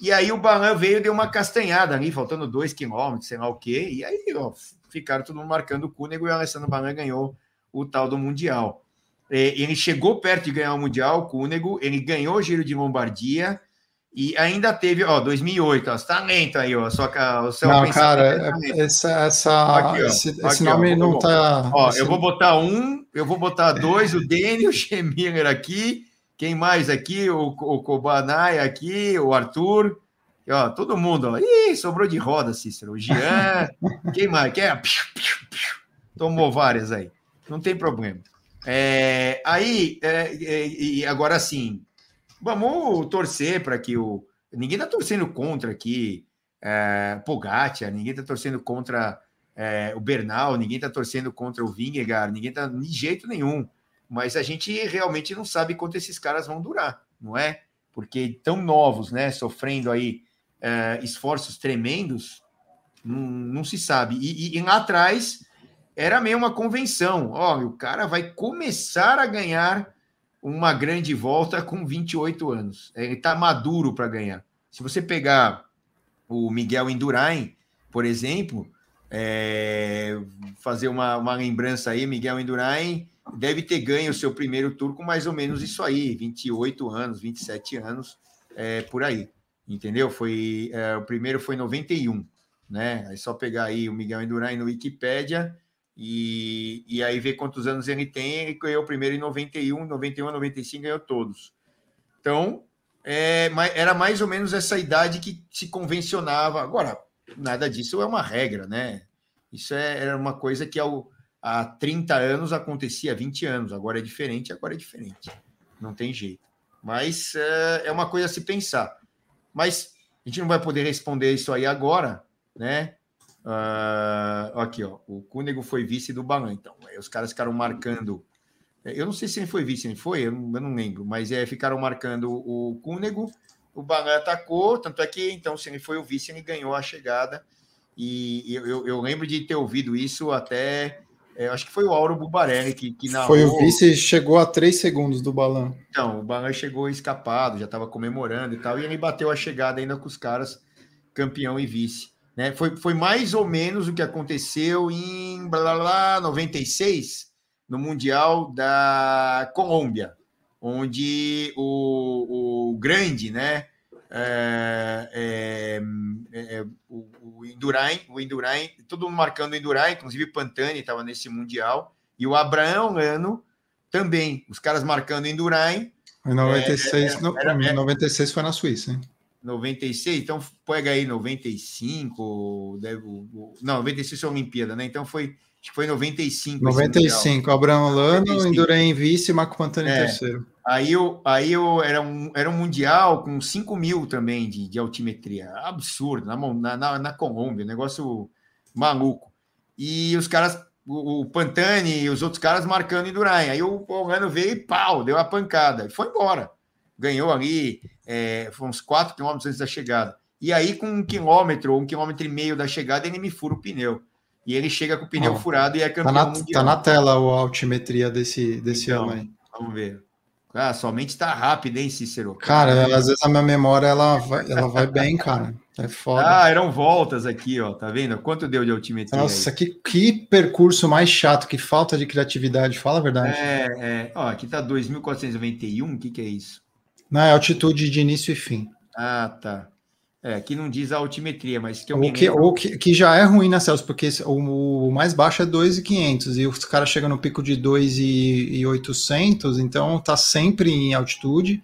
e aí o Balan veio e deu uma castanhada ali, faltando dois quilômetros, sei lá o quê, e aí ó, ficaram todo mundo marcando o Cúnego e o Alessandro Balan ganhou o tal do Mundial. É, ele chegou perto de ganhar o Mundial, o Cúnego, ele ganhou o Giro de Lombardia, e ainda teve, ó, 2008, ó, você tá lento aí, ó, só que o seu Não, cara, tá essa, essa aqui, ó, esse, aqui, esse nome ó, não tá... Ó, assim... eu vou botar um, eu vou botar dois, o Dani, o Schemiller aqui, quem mais aqui? O, o Kobanai aqui, o Arthur, e, ó, todo mundo, ó. Ih, sobrou de roda, Cícero, o Jean, quem mais? Quem é? Tomou várias aí, não tem problema. É, aí, é, é, e agora sim, Vamos torcer para que o. Ninguém está torcendo contra aqui é, Pogacar, ninguém está torcendo contra é, o Bernal, ninguém está torcendo contra o Vingegaard, ninguém está de jeito nenhum. Mas a gente realmente não sabe quanto esses caras vão durar, não é? Porque tão novos, né? Sofrendo aí é, esforços tremendos, não, não se sabe. E, e, e, lá atrás era meio uma convenção. Olha, o cara vai começar a ganhar uma grande volta com 28 anos. Ele está maduro para ganhar. Se você pegar o Miguel Indurain, por exemplo, é, fazer uma, uma lembrança aí, Miguel Indurain deve ter ganho o seu primeiro tour com mais ou menos isso aí, 28 anos, 27 anos, é, por aí. Entendeu? Foi, é, o primeiro foi 91, né? É só pegar aí o Miguel Indurain no Wikipedia, e, e aí ver quantos anos ele tem. Ele ganhou primeiro em 91, 91, 95, ganhou todos. Então, é, era mais ou menos essa idade que se convencionava. Agora, nada disso é uma regra, né? Isso é, era uma coisa que ao, há 30 anos acontecia, há 20 anos. Agora é diferente, agora é diferente. Não tem jeito. Mas é, é uma coisa a se pensar. Mas a gente não vai poder responder isso aí agora, né? Uh, aqui, ó, o Cúnego foi vice do Balan, então. Aí os caras ficaram marcando. É, eu não sei se ele foi vice, ele foi, eu não, eu não lembro, mas é, ficaram marcando o Cúnego, o Balan atacou, tanto é que então, se ele foi o vice, ele ganhou a chegada. E eu, eu, eu lembro de ter ouvido isso até. É, acho que foi o Auro Bubarelli que, que narrou. Foi o vice, chegou a três segundos do Balan. Então, o Balan chegou escapado, já estava comemorando e tal, e ele bateu a chegada ainda com os caras, campeão e vice. Né? Foi, foi mais ou menos o que aconteceu em blá, blá, blá, 96, no Mundial da Colômbia. onde o, o grande, né? É, é, é, o, o Indurain, o Indurain, todo mundo marcando o Indurain, inclusive o Pantani estava nesse Mundial, e o Abraão Lano também, os caras marcando o Indurain. Em 96, é, no, era, 96 foi na Suíça, hein? 96, então pega aí 95, deve, não, 96 foi a Olimpíada, né? Então foi, acho que foi 95. 95, Abraão Lano, Indurain vice, Marco Pantani é, terceiro. Aí eu, aí eu era um, era um mundial com 5 mil também de, de altimetria. Absurdo, na, na, na Colômbia, negócio maluco. E os caras, o, o Pantani e os outros caras marcando em Duran. Aí o Polano veio e pau, deu a pancada. E foi embora. Ganhou ali, é, foi uns 4 quilômetros antes da chegada. E aí, com um quilômetro ou um quilômetro e meio da chegada, ele me fura o pneu. E ele chega com o pneu furado e é campeão tá na, mundial. Tá na tela a altimetria desse, desse então, ano aí. Vamos ver. Ah, somente está rápido, hein, Cícero? Cara, às vezes a minha memória ela vai, ela vai bem, cara. É foda. Ah, eram voltas aqui, ó. Tá vendo? Quanto deu de altimetria? Nossa, que, que percurso mais chato, que falta de criatividade. Fala a verdade. É, é. Ó, aqui tá 2.491. O que, que é isso? É altitude de início e fim. Ah, tá. É, aqui não diz a altimetria, mas que eu o que, o que, que já é ruim, né, Celso? Porque o, o mais baixo é 2,500 e os caras chegam no pico de 2,800, então tá sempre em altitude.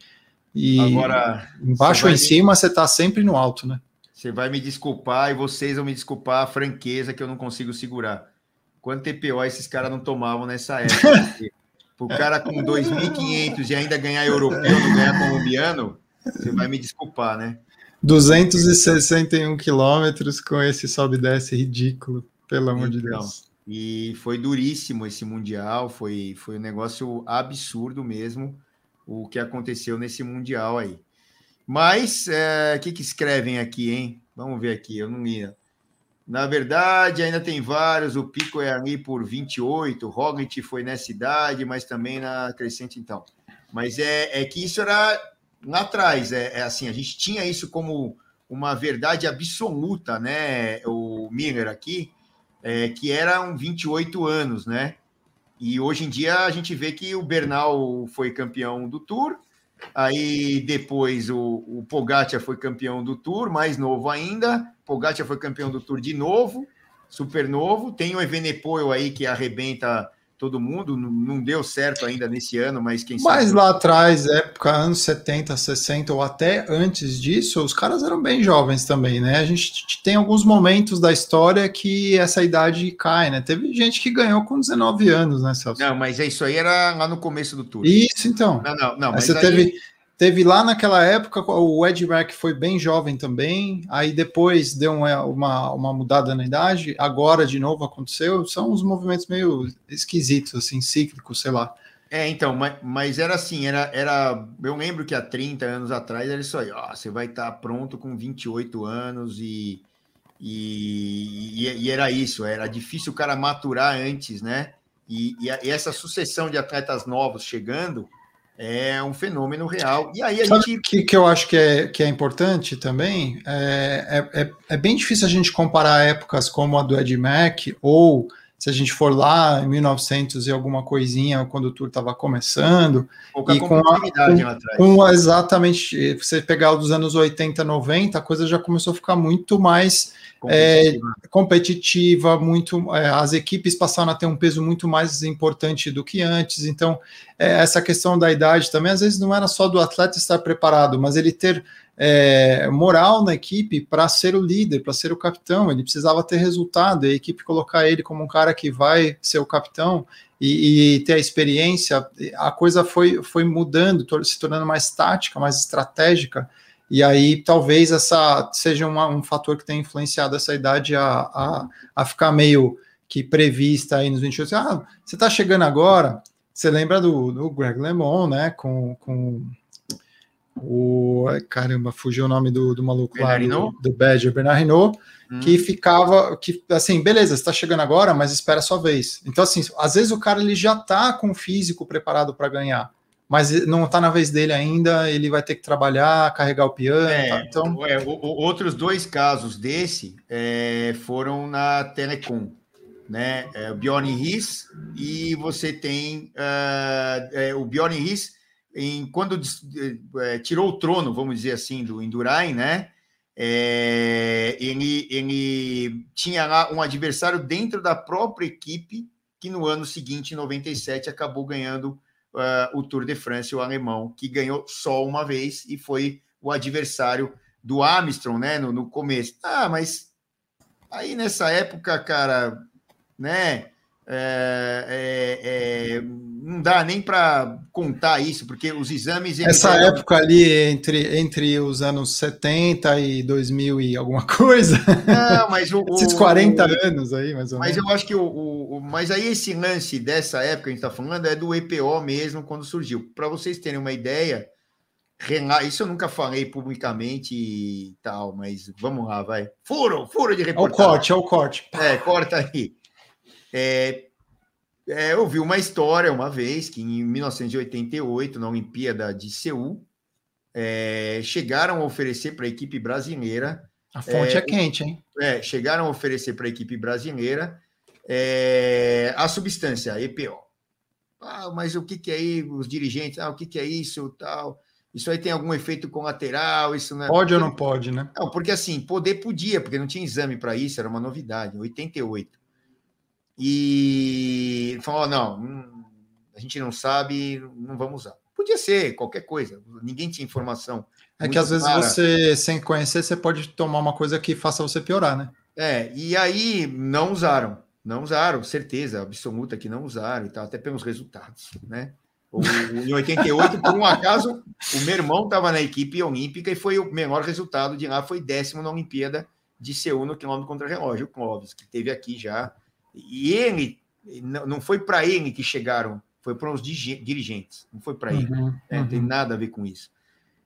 E Agora, embaixo ou em me... cima, você tá sempre no alto, né? Você vai me desculpar e vocês vão me desculpar a franqueza que eu não consigo segurar. Quanto TPO esses caras não tomavam nessa época? o cara com 2.500 e ainda ganhar europeu, não ganhar colombiano, você vai me desculpar, né? 261 quilômetros com esse sobe e desce ridículo, pelo amor então, de Deus. E foi duríssimo esse Mundial, foi, foi um negócio absurdo mesmo o que aconteceu nesse Mundial aí. Mas, o é, que, que escrevem aqui, hein? Vamos ver aqui, eu não ia. Na verdade, ainda tem vários. O pico é ali por 28. Roglic foi nessa idade, mas também na crescente, então. Mas é, é que isso era lá atrás, é, é, assim, a gente tinha isso como uma verdade absoluta, né? O Miller aqui, é, que eram 28 anos, né? E hoje em dia a gente vê que o Bernal foi campeão do Tour, aí depois o, o Pogacar foi campeão do Tour, mais novo ainda, Pogacar foi campeão do Tour de novo, super novo, tem o Evenepoel aí que arrebenta todo mundo, não deu certo ainda nesse ano, mas quem sabe. Mas lá atrás, época anos 70, 60 ou até antes disso, os caras eram bem jovens também, né? A gente tem alguns momentos da história que essa idade cai, né? Teve gente que ganhou com 19 anos, né, Celso? Não, mas isso aí era lá no começo do tour. Isso, então. Não, não, não. Mas você aí... teve Teve lá naquela época, o Ed Rack foi bem jovem também, aí depois deu uma, uma, mudada na idade, agora de novo aconteceu, são uns movimentos meio esquisitos, assim, cíclicos, sei lá. É, então, mas, mas era assim, era, era. Eu lembro que há 30 anos atrás era isso aí, ó, você vai estar pronto com 28 anos e, e, e, era isso, era difícil o cara maturar antes, né? E, e, e essa sucessão de atletas novos chegando é um fenômeno real. E aí a Sabe gente. que, que eu acho que é, que é importante também? É, é, é, é bem difícil a gente comparar épocas como a do Ed Mac ou se a gente for lá em 1900 e alguma coisinha, quando o tour estava começando, Pouca e com, a, com, com, exatamente, você pegar os anos 80, 90, a coisa já começou a ficar muito mais competitiva, é, competitiva muito, é, as equipes passaram a ter um peso muito mais importante do que antes, então é, essa questão da idade também, às vezes não era só do atleta estar preparado, mas ele ter é, moral na equipe para ser o líder, para ser o capitão. Ele precisava ter resultado, a equipe colocar ele como um cara que vai ser o capitão e, e ter a experiência. A coisa foi, foi mudando, se tornando mais tática, mais estratégica. E aí talvez essa seja uma, um fator que tenha influenciado essa idade a, a, a ficar meio que prevista aí nos 28. Ah, você está chegando agora. Você lembra do, do Greg LeMond, né? Com, com o caramba, fugiu o nome do, do maluco Bernard lá do, do Badger, Bernard Hinault, hum. que ficava, que assim, beleza, você está chegando agora, mas espera a sua vez. Então, assim, às vezes o cara ele já tá com o físico preparado para ganhar, mas não está na vez dele ainda, ele vai ter que trabalhar, carregar o piano. É, tá? Então, é, o, o, outros dois casos desse é, foram na Telecom. Né, é, o Bjorn Riss e você tem uh, o Bjorn Riss em, quando é, tirou o trono, vamos dizer assim, do Indurain, né? É, ele, ele tinha lá um adversário dentro da própria equipe que no ano seguinte, em 97, acabou ganhando uh, o Tour de France, o alemão, que ganhou só uma vez e foi o adversário do Armstrong, né, no, no começo. Ah, mas aí nessa época, cara, né, é, é, é, não dá nem para contar isso, porque os exames. Essa eram... época ali, entre, entre os anos 70 e 2000 e alguma coisa. Não, mas o. Esses 40 o, anos aí, mais ou menos. Mas eu acho que o, o, Mas aí esse lance dessa época que a gente está falando é do EPO mesmo, quando surgiu. Para vocês terem uma ideia, isso eu nunca falei publicamente e tal, mas vamos lá, vai. Furo, furo de reportagem. É o corte, é o corte. É, corta aí. É, é, eu vi uma história uma vez que em 1988, na Olimpíada de Seul, é, chegaram a oferecer para a equipe brasileira. A fonte é, é quente, hein? É, chegaram a oferecer para a equipe brasileira é, a substância, EPO. Ah, mas o que, que é aí? Os dirigentes, ah, o que, que é isso? Tal. Isso aí tem algum efeito colateral? Isso não é... Pode ou não pode, né? Não, porque assim, poder podia, porque não tinha exame para isso, era uma novidade, 88. E falou: não, hum, a gente não sabe, não vamos usar. Podia ser qualquer coisa, ninguém tinha informação. É que às vezes clara. você, sem conhecer, você pode tomar uma coisa que faça você piorar, né? É, e aí não usaram, não usaram, certeza absoluta que não usaram e tal, até pelos resultados, né? O, em 88, por um acaso, o meu irmão estava na equipe olímpica e foi o menor resultado de lá, foi décimo na Olimpíada de Seul no quilômetro contra relógio, o Clóvis, que teve aqui já e ele, não foi para ele que chegaram, foi para os dirigentes, não foi para ele. Uhum, é, Não tem uhum. nada a ver com isso.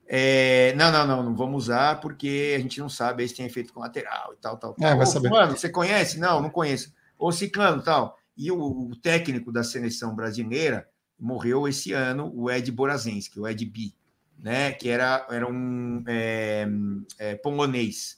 É, não, não, não, não vamos usar porque a gente não sabe se tem efeito colateral e tal, tal. É, vai saber. Mano, você conhece? Não, não conheço. Ou Ciclano, tal. E o, o, técnico da seleção brasileira morreu esse ano, o Ed Borazensky, o Ed B, né? Que era, era um é, é, polonês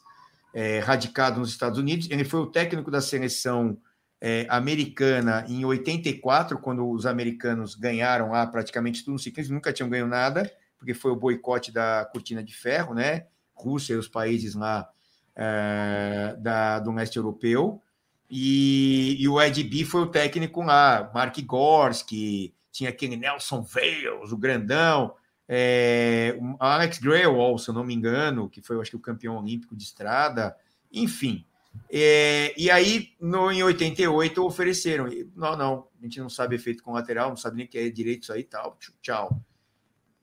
é, radicado nos Estados Unidos. Ele foi o técnico da seleção é, americana em 84, quando os americanos ganharam lá praticamente tudo no ciclismo, nunca tinham ganho nada, porque foi o boicote da cortina de ferro, né? Rússia e os países lá é, da, do leste europeu. E, e o Ed B foi o técnico lá, Mark Gorski, tinha aquele Nelson Vales, o grandão, é, Alex Graywall, se eu não me engano, que foi, eu acho que, o campeão olímpico de estrada, enfim. É, e aí, no, em 88, ofereceram. Não, não, a gente não sabe efeito colateral, não sabe nem que é direito isso aí e tal. Tchau.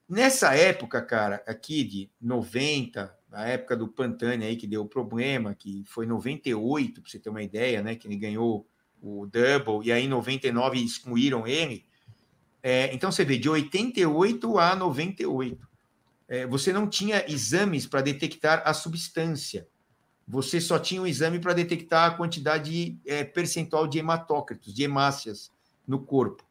Nessa época, cara, aqui de 90, na época do Pantani aí que deu problema, que foi 98, para você ter uma ideia, né? Que ele ganhou o double, e aí em 99 excluíram ele. É, então você vê, de 88 a 98, é, você não tinha exames para detectar a substância você só tinha um exame para detectar a quantidade é, percentual de hematócritos, de hemácias no corpo.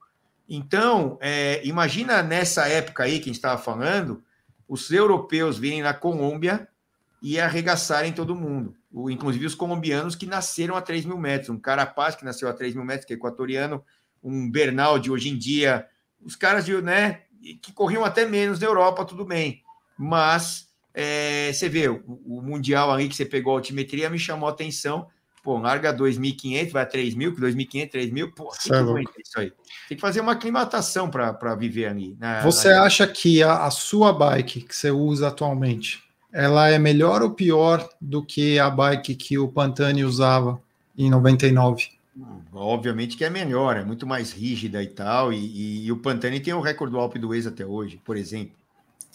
Então, é, imagina nessa época aí que a gente estava falando, os europeus virem na Colômbia e arregaçarem todo mundo, o, inclusive os colombianos que nasceram a 3 mil metros, um Carapaz que nasceu a 3 mil metros, que é equatoriano, um Bernal de hoje em dia, os caras de, né, que corriam até menos na Europa, tudo bem, mas é, você vê, o, o, Mundial ali que você pegou a altimetria me chamou a atenção. Pô, larga 2.500, vai a 3.000, que 2.500, 3.000, pô, tem que é isso aí. Tem que fazer uma aclimatação para viver ali. Né? Você acha que a, a, sua bike que você usa atualmente, ela é melhor ou pior do que a bike que o Pantani usava em 99? Obviamente que é melhor, é muito mais rígida e tal, e, e, e o Pantani tem o recorde do Alpe do Ex até hoje, por exemplo.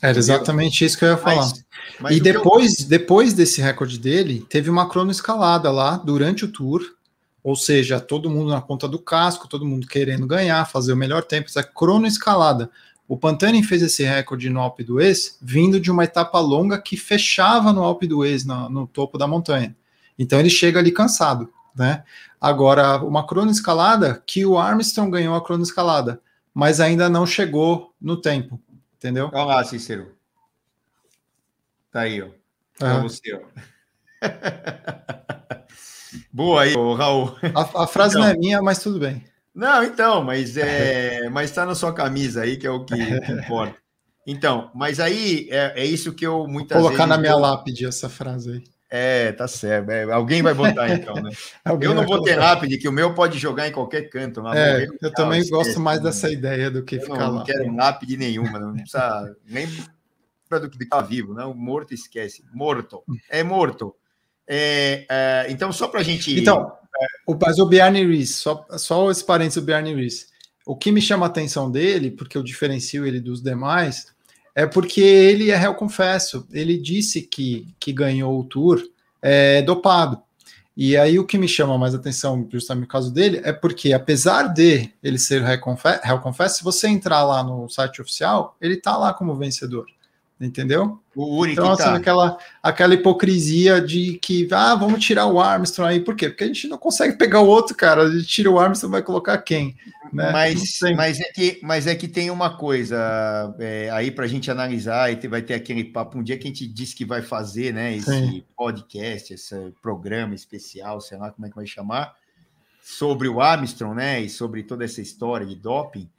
Era exatamente isso que eu ia falar. Mas, mas e depois, eu... depois desse recorde dele, teve uma cronoescalada lá durante o tour, ou seja, todo mundo na ponta do casco, todo mundo querendo ganhar, fazer o melhor tempo, essa cronoescalada. O Pantani fez esse recorde no Alpe d'Huez vindo de uma etapa longa que fechava no Alpe d'Huez, no, no topo da montanha. Então ele chega ali cansado, né? Agora, uma cronoescalada que o Armstrong ganhou a cronoescalada, mas ainda não chegou no tempo. Entendeu? Olha lá, Cícero. Tá aí, ó. Pra você, ó. Boa aí, Raul. A, a frase então, não é minha, mas tudo bem. Não, então, mas é, mas está na sua camisa aí, que é o que, importa. Então, mas aí é, é isso que eu muitas Vou colocar vezes... na minha lápide essa frase aí. É, tá certo. É, alguém vai botar então, né? eu não vou ter lápide, que o meu pode jogar em qualquer canto. É, eu também esquece, gosto mais né? dessa ideia do que eu ficar não, lá. Não quero lápide nenhuma, não precisa nem do que ficar vivo, não. Morto esquece. Morto. É morto. É, é, então, só para a gente. Então, o, mas o Bjarne Rees, só, só esse parênteses do Bjarne Rees. O que me chama a atenção dele, porque eu diferencio ele dos demais, é porque ele é réu confesso. Ele disse que, que ganhou o tour é, dopado. E aí o que me chama mais atenção, justamente no caso dele, é porque apesar de ele ser réu confesso, se você entrar lá no site oficial, ele tá lá como vencedor entendeu? O Uri então, assim, tá. aquela, aquela hipocrisia de que, ah, vamos tirar o Armstrong aí, por quê? Porque a gente não consegue pegar o outro, cara, a gente tira o Armstrong, vai colocar quem? Né? Mas, mas, é que, mas é que tem uma coisa é, aí para a gente analisar, e vai ter aquele papo, um dia que a gente disse que vai fazer, né, esse Sim. podcast, esse programa especial, sei lá como é que vai chamar, sobre o Armstrong, né, e sobre toda essa história de doping,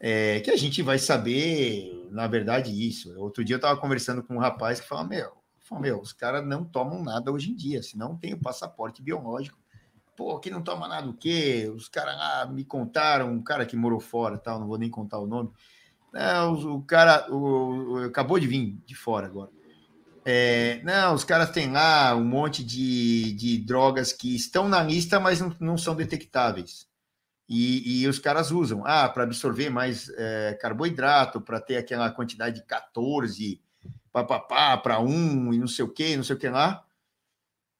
é, que a gente vai saber, na verdade, isso. Outro dia eu estava conversando com um rapaz que falou: Meu, falou, meu os caras não tomam nada hoje em dia, se não tem o passaporte biológico. Pô, que não toma nada o quê? Os caras lá me contaram, um cara que morou fora, tal, não vou nem contar o nome. Não, o cara o, o, acabou de vir de fora agora. É, não, os caras têm lá um monte de, de drogas que estão na lista, mas não, não são detectáveis. E, e os caras usam, ah, para absorver mais é, carboidrato, para ter aquela quantidade de 14, papapá, para um e não sei o que, não sei o que lá.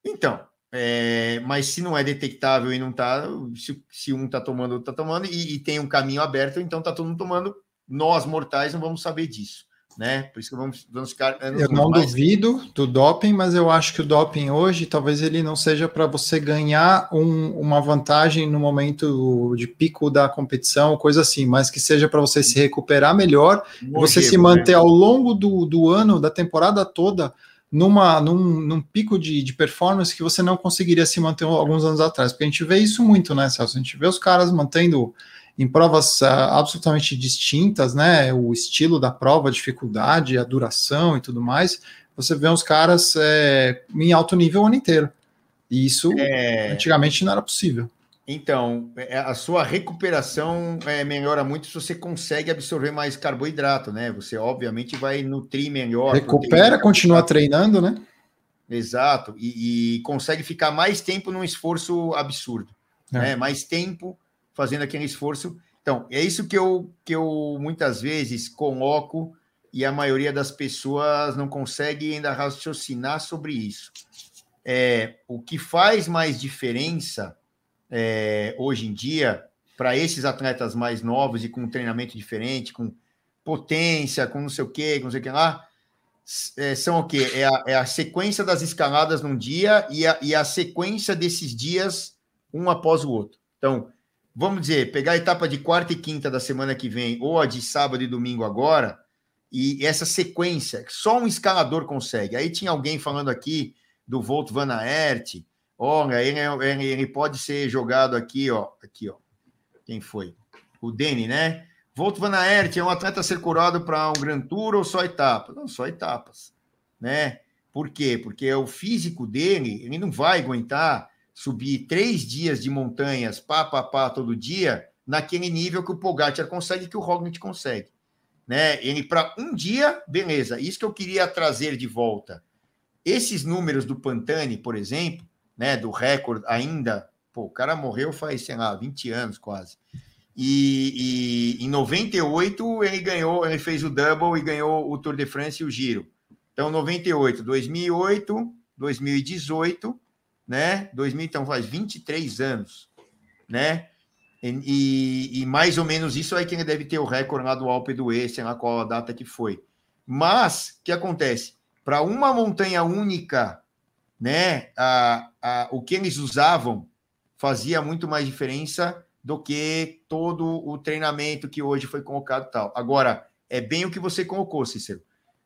Então, é, mas se não é detectável e não tá, se, se um tá tomando, outro tá tomando, e, e, tem um caminho aberto, então tá todo mundo tomando, nós mortais não vamos saber disso né? Por isso que vamos, vamos ficar. Eu não mais... duvido do doping, mas eu acho que o doping hoje talvez ele não seja para você ganhar um, uma vantagem no momento de pico da competição, coisa assim, mas que seja para você se recuperar melhor, você se manter né? ao longo do, do ano, da temporada toda, numa, num, num pico de, de performance que você não conseguiria se manter alguns anos atrás. Porque a gente vê isso muito, né, Celso? A gente vê os caras mantendo em provas uh, absolutamente distintas, né? O estilo da prova, a dificuldade, a duração e tudo mais. Você vê uns caras é, em alto nível o ano inteiro. E isso é... antigamente não era possível. Então, é, a sua recuperação é, melhora muito se você consegue absorver mais carboidrato, né? Você, obviamente, vai nutrir melhor. Recupera, continua treinando, né? Exato. E, e, consegue ficar mais tempo num esforço absurdo. É. Né? Mais tempo fazendo aquele esforço. Então, é isso que eu, que eu muitas vezes coloco e a maioria das pessoas não consegue ainda raciocinar sobre isso. É, o que faz mais diferença é, hoje em dia para esses atletas mais novos e com um treinamento diferente, com potência, com não sei o quê, com não sei o que lá, é, são o quê? É a, é a, sequência das escaladas num dia e a, e a sequência desses dias um após o outro. Então, vamos dizer, pegar a etapa de quarta e quinta da semana que vem, ou a de sábado e domingo agora, e essa sequência, só um escalador consegue. Aí tinha alguém falando aqui do Volt Van Aert, olha, ele, ele, ele, pode ser jogado aqui, ó, aqui, ó. Quem foi? O Deni, né? Volt Van Aert é um atleta a ser curado para um Grand Tour ou só etapas? Não, só etapas, né? Por quê? Porque o físico dele, ele não vai aguentar subir três dias de montanhas, pá, pá, pá, todo dia, naquele nível que o Pogacar consegue, que o Roglic consegue. Né? Ele, para um dia, beleza. Isso que eu queria trazer de volta. Esses números do Pantani, por exemplo, né, do recorde ainda, pô, o cara morreu faz, sei lá, 20 anos quase. E, e em 98 ele ganhou, ele fez o double e ganhou o Tour de France e o Giro. Então, 98, 2008, 2018 né? 2000, então faz 23 anos, né? E, e, mais ou menos isso aí quem deve ter o recorde lá do Alpe do sei lá qual a data que foi. Mas, o que acontece? Para uma montanha única, né, a, a, o que eles usavam fazia muito mais diferença do que todo o treinamento que hoje foi colocado tal. Agora, é bem o que você colocou, Cícero.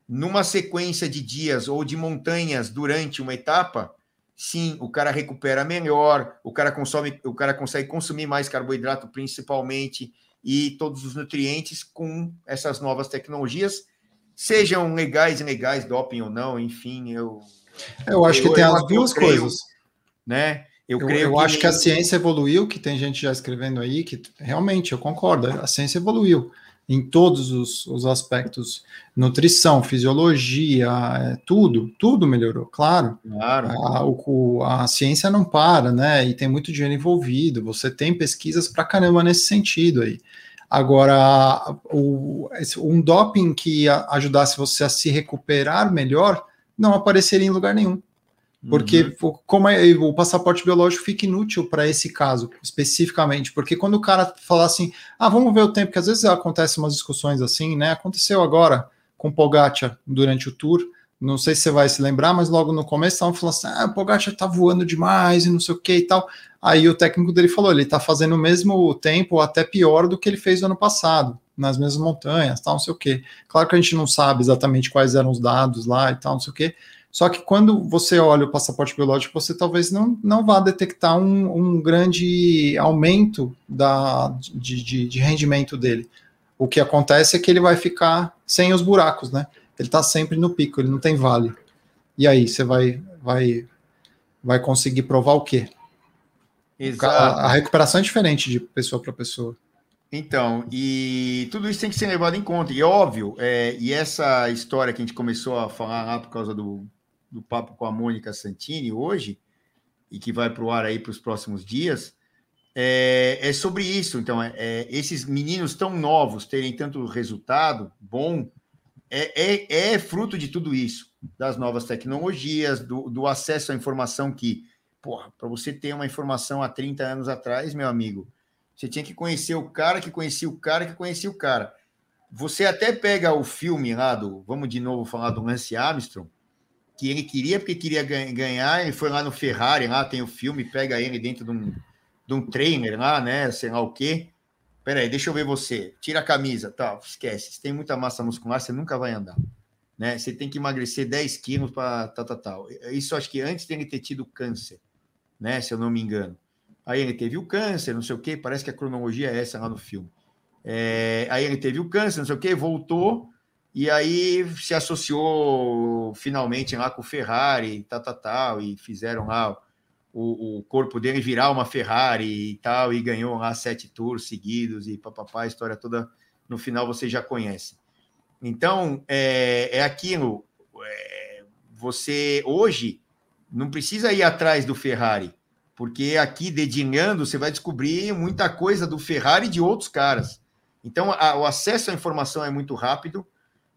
Numa sequência de dias ou de montanhas durante uma etapa, sim, o cara recupera melhor, o cara consome, o cara consegue consumir mais carboidrato principalmente e todos os nutrientes com essas novas tecnologias sejam legais e legais, doping ou não, enfim, eu. Eu acho que tem as duas creio, coisas. Né? Eu, eu, eu que... acho que a ciência evoluiu, que tem gente já escrevendo aí, que realmente eu concordo, a ciência evoluiu em todos os, os aspectos, nutrição, fisiologia, é, tudo, tudo melhorou, claro. Claro. A, o, a ciência não para, né? E tem muito dinheiro envolvido. Você tem pesquisas para caramba nesse sentido aí. Agora, o, um doping que ajudasse você a se recuperar melhor não apareceria em lugar nenhum. Porque uhum. como é, o passaporte biológico fica inútil para esse caso, especificamente, porque quando o cara fala assim, ah, vamos ver o tempo, que às vezes acontecem umas discussões assim, né? Aconteceu agora com o Pogacar durante o tour, não sei se você vai se lembrar, mas logo no começo estavam falando assim, ah, o Pogacar tá voando demais e não sei o que e tal. Aí o técnico dele falou, ele tá fazendo o mesmo tempo, ou até pior do que ele fez no ano passado, nas mesmas montanhas, tal, não sei o que. Claro que a gente não sabe exatamente quais eram os dados lá e tal, não sei o que, só que quando você olha o passaporte biológico, você talvez não, não vá detectar um, um grande aumento da, de, de, de, rendimento dele. O que acontece é que ele vai ficar sem os buracos, né? Ele está sempre no pico, ele não tem vale. E aí, você vai, vai, vai conseguir provar o quê? Exato. A, a recuperação é diferente de pessoa para pessoa. Então, e tudo isso tem que ser levado em conta. E óbvio, é, e essa história que a gente começou a falar lá por causa do do papo com a Mônica Santini hoje, e que vai para o ar aí para os próximos dias, é, é, sobre isso. Então, é, é, esses meninos tão novos terem tanto resultado bom é, é, é fruto de tudo isso, das novas tecnologias, do, do acesso à informação que, porra, para você ter uma informação há 30 anos atrás, meu amigo, você tinha que conhecer o cara que conhecia o cara que conhecia o cara. Você até pega o filme lá do, vamos de novo falar do Lance Armstrong, que ele queria, porque queria ganhar, ele foi lá no Ferrari, lá tem o filme, pega ele dentro de um, de um trainer lá, né, sei lá o quê. Peraí, deixa eu ver você. Tira a camisa, tá, esquece. Se tem muita massa muscular, você nunca vai andar. Né? Você tem que emagrecer 10 quilos para tal, tal, tal. Isso acho que antes de ele ter tido câncer, né, se eu não me engano. Aí ele teve o câncer, não sei o quê, parece que a cronologia é essa lá no filme. É, aí ele teve o câncer, não sei o quê, voltou, e aí se associou finalmente lá com o Ferrari, tal, tal, tal, e fizeram lá o, o corpo dele virar uma Ferrari e tal, e ganhou lá sete tours seguidos e papapá, a história toda no final você já conhece. Então, é, é aquilo, é, você hoje não precisa ir atrás do Ferrari, porque aqui, dedinhando, você vai descobrir muita coisa do Ferrari e de outros caras. Então, a, o acesso à informação é muito rápido,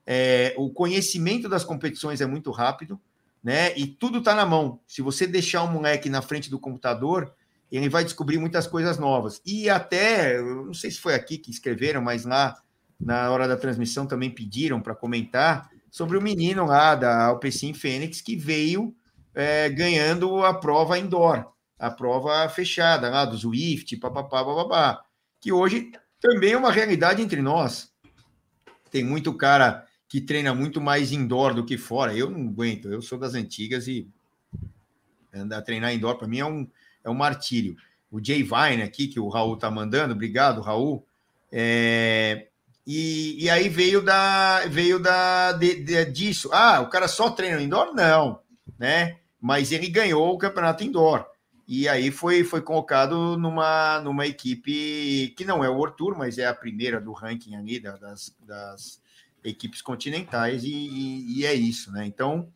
é, o conhecimento das competições é muito rápido, né? E tudo está na mão. Se você deixar um moleque na frente do computador, ele vai descobrir muitas coisas novas. E até, não sei se foi aqui que escreveram, mas lá na hora da transmissão também pediram para comentar sobre o menino lá da Alpecin Fênix que veio é, ganhando a prova indoor, a prova fechada lá do Zwift, papapá, bababá, que hoje também é uma realidade entre nós. Tem muito cara que treina muito mais indoor do que fora. Eu não aguento, eu sou das antigas e andar treinar indoor para mim é um, é um martírio. O Jay Vine aqui, que o Raul tá mandando, obrigado, Raul. É, e, e aí veio da veio da de, de, disso. Ah, o cara só treina indoor? Não, né? Mas ele ganhou o campeonato indoor. E aí foi, foi colocado numa, numa equipe que não é o World Tour, mas é a primeira do ranking ali das, das equipes continentais e, e, e, é isso, né? Então,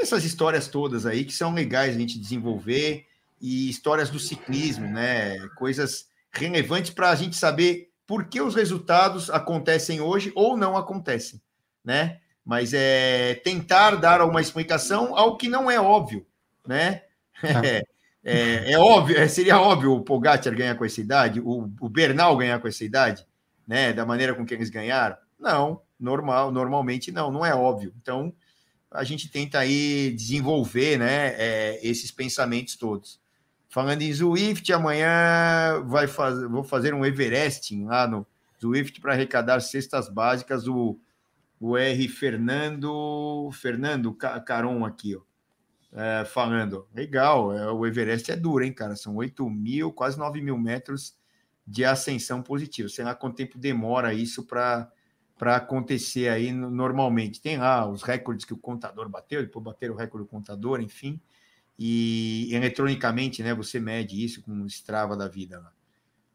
essas histórias todas aí que são legais a gente desenvolver e histórias do ciclismo, né? Coisas relevantes para a gente saber por que os resultados acontecem hoje ou não acontecem, né? Mas é tentar dar uma explicação ao que não é óbvio, né? É, é, é óbvio, é, seria óbvio o Pogacar ganhar com essa idade, o, o Bernal ganhar com essa idade, né? Da maneira com que eles ganharam. Não, normal, normalmente não, não é óbvio. Então, a gente tenta aí desenvolver né, é, esses pensamentos todos. Falando em Zwift, amanhã vai fazer, vou fazer um Everesting lá no Zwift para arrecadar cestas básicas. O, o R Fernando, Fernando Caron aqui, ó, é, falando. Legal, é, o Everest é duro, hein, cara? São 8 mil, quase 9 mil metros de ascensão positiva. Sei lá quanto tempo demora isso para para acontecer aí normalmente. Tem lá os recordes que o contador bateu, depois bater o recorde do contador, enfim. E eletronicamente, né? Você mede isso com o Strava da vida.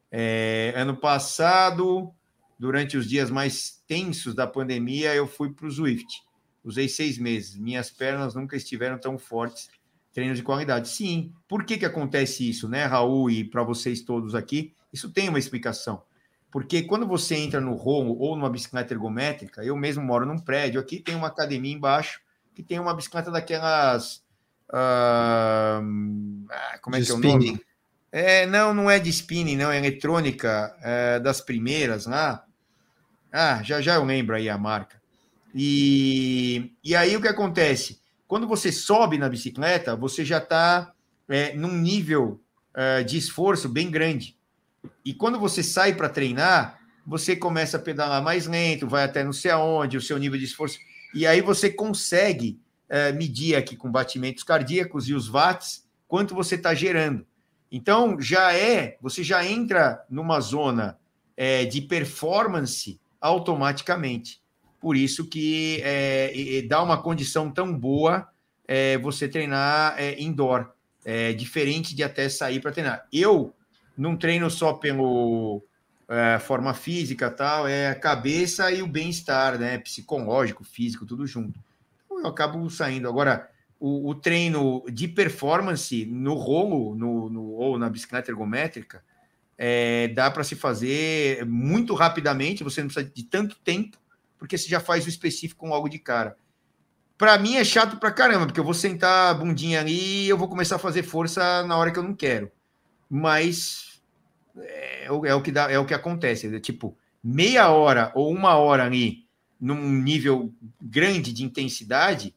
É, ano passado, durante os dias mais tensos da pandemia, eu fui para o Zwift. Usei seis meses. Minhas pernas nunca estiveram tão fortes. Treinos de qualidade. Sim. Por que, que acontece isso, né, Raul, e para vocês todos aqui? Isso tem uma explicação. Porque quando você entra no romo ou numa bicicleta ergométrica, eu mesmo moro num prédio, aqui tem uma academia embaixo que tem uma bicicleta daquelas. Uh, como é de que é o nome? É, não, não é de spinning, não, é eletrônica, é das primeiras lá. Ah, já já eu lembro aí a marca. E, e aí o que acontece? Quando você sobe na bicicleta, você já está é, num nível é, de esforço bem grande. E quando você sai para treinar, você começa a pedalar mais lento, vai até não sei aonde, o seu nível de esforço. E aí você consegue é, medir aqui com batimentos cardíacos e os watts quanto você está gerando. Então já é, você já entra numa zona é, de performance automaticamente. Por isso que é, dá uma condição tão boa você treinar indoor, é, diferente de até sair para treinar. Eu não treino só pelo é, forma física tal, é a cabeça e o bem-estar, né? Psicológico, físico, tudo junto. Então, eu acabo saindo. Agora, o, o treino de performance no rolo no, no, ou na bicicleta ergométrica é, dá para se fazer muito rapidamente, você não precisa de tanto tempo, porque você já faz o específico logo de cara. Para mim é chato para caramba, porque eu vou sentar a bundinha ali e eu vou começar a fazer força na hora que eu não quero mas é, é, o que dá, é o que acontece. É, tipo, meia hora ou uma hora ali, num nível grande de intensidade,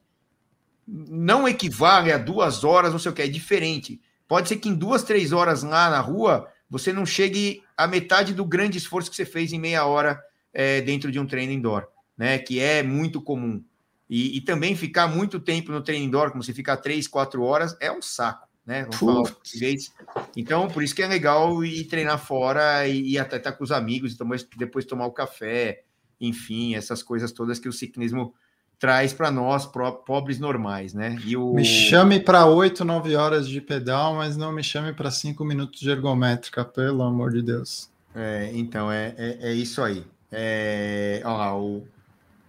não equivale a duas horas, não sei o que, é diferente. Pode ser que em duas, três horas lá na rua, você não chegue à metade do grande esforço que você fez em meia hora é, dentro de um treino indoor, né? Que é muito comum. E, e, também ficar muito tempo no treino indoor, como você ficar três, quatro horas, é um saco né? Vamos falar português. Então, por isso que é legal ir treinar fora e, e até estar tá com os amigos, e depois, depois tomar o café, enfim, essas coisas todas que o ciclismo traz para nós, pobres normais, né? E o... Me chame para 8, 9 horas de pedal, mas não me chame para 5 minutos de ergométrica, pelo amor de Deus. É, então, é, é, é isso aí. É, ó o,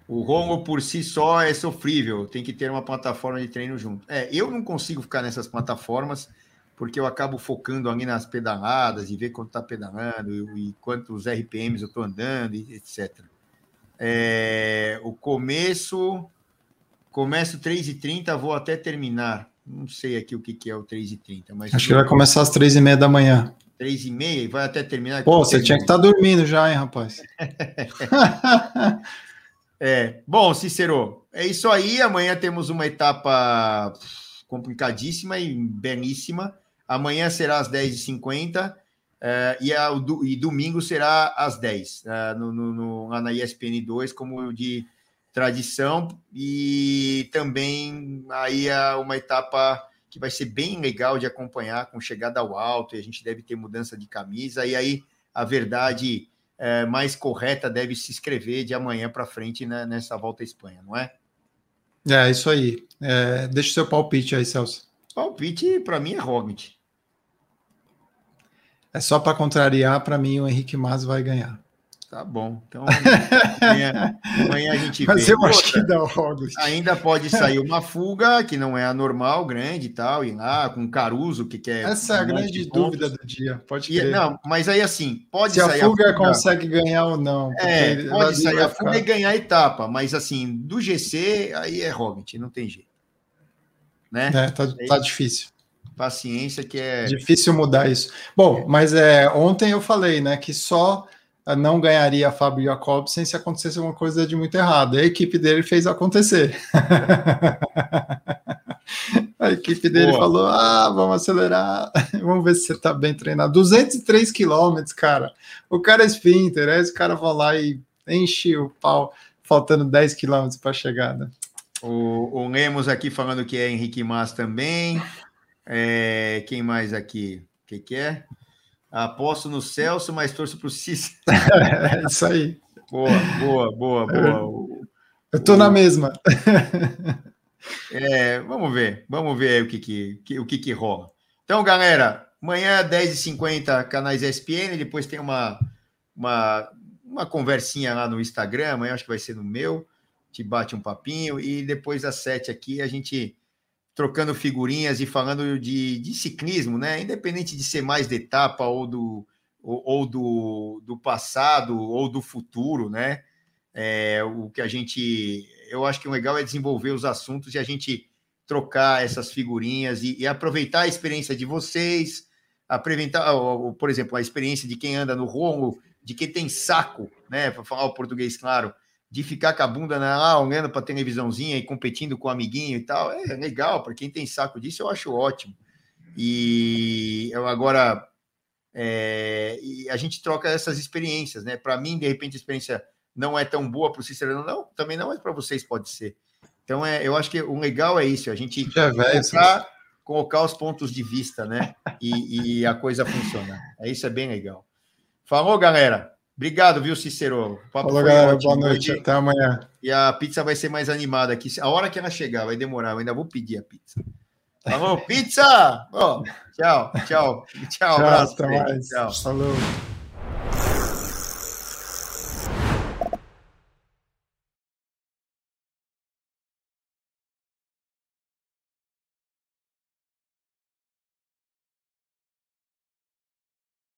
o Rongo por si só é sofrível, tem que ter uma plataforma de treino junto. É, eu não consigo ficar nessas plataformas porque eu acabo focando ali nas pedaladas e ver quanto está pedalando e, e, quantos RPMs eu estou andando, e etc. É, o começo, começo 3h30, vou até terminar. Não sei aqui o que, que é o 3h30, mas. Acho que vai começar às 3h30 da manhã. 3h30 e vai até terminar. Pô, você tinha que estar tá dormindo já, hein, rapaz? É, bom, Cícero, é isso aí. Amanhã temos uma etapa complicadíssima e belíssima. Amanhã será às 10h50 é, e, a, do, e domingo será às 10 é, no, no, no, lá na ESPN 2, como de tradição. E também aí é uma etapa que vai ser bem legal de acompanhar, com chegada ao alto, e a gente deve ter mudança de camisa. E aí a verdade é, mais correta deve se escrever de amanhã para frente né, nessa volta à Espanha, não é? É, isso aí. É, deixa o seu palpite aí, Celso. Palpite, para mim, é Roglic. É só para contrariar, para mim, o Henrique Mas vai ganhar. Tá bom. Então, amanhã, amanhã a gente Mas vê. eu acho que dá Ainda pode sair uma fuga, que não é a normal, grande e tal, e lá com Caruso, que quer. Essa é a grande dúvida do dia, pode crer. E, não, mas aí assim, pode Se sair. a fuga, a fuga consegue ganhar ou não. É, pode sair a fuga ficar... e ganhar a etapa, mas assim, do GC, aí é Roglic, não tem jeito. Né? É, tá, tá difícil paciência que é difícil mudar isso. Bom, mas é ontem eu falei, né, que só não ganharia Fábio Jacobsen se acontecesse alguma coisa de muito errado. A equipe dele fez acontecer. a equipe dele Boa. falou: ah, vamos acelerar, vamos ver se você está bem treinado. 203 quilômetros, cara. O cara é sprinter, aí os caras vão lá e enche o pau, faltando 10 quilômetros para a chegada. O, o Lemos aqui falando que é Henrique Mas também. É, quem mais aqui? O que, que é? Aposto no Celso, mas torço para o Cícero. é isso aí. Boa, boa, boa, boa. Eu tô na mesma. É, vamos ver, vamos ver o que, que, o que, que rola. Então, galera, amanhã, 10h50, canais ESPN, depois tem uma, uma, uma conversinha lá no Instagram, amanhã acho que vai ser no meu, te bate um papinho, e depois às 7 aqui a gente trocando figurinhas e falando de, de ciclismo, né? Independente de ser mais de etapa ou do, ou, ou do, do passado ou do futuro, né? É, o que a gente eu acho que o legal é desenvolver os assuntos e a gente trocar essas figurinhas e, e aproveitar a experiência de vocês, aproveitar, por exemplo, a experiência de quem anda no rongo, de quem tem saco, né, para falar o português claro, de ficar com a bunda lá olhando para a televisãozinha e competindo com o amiguinho e tal, é legal, para quem tem saco disso, eu acho ótimo. E eu agora é, e a gente troca essas experiências, né? Para mim, de repente, a experiência não é tão boa para o Cicerone, não, também não, mas para vocês pode ser. Então, é, eu acho que o legal é isso, a gente é colocar, colocar os pontos de vista, né? E, e, a coisa funciona. É isso, é bem legal. Falou, galera. Obrigado, viu, Cicero? Falou, galera. Ótimo. Boa noite. Até amanhã. E a pizza vai ser mais animada aqui. A hora que ela chegar, vai demorar. Eu ainda vou pedir a pizza. Falou, pizza! Tchau, tchau. Tchau, tchau abraço. Até mais. Tchau. Falou.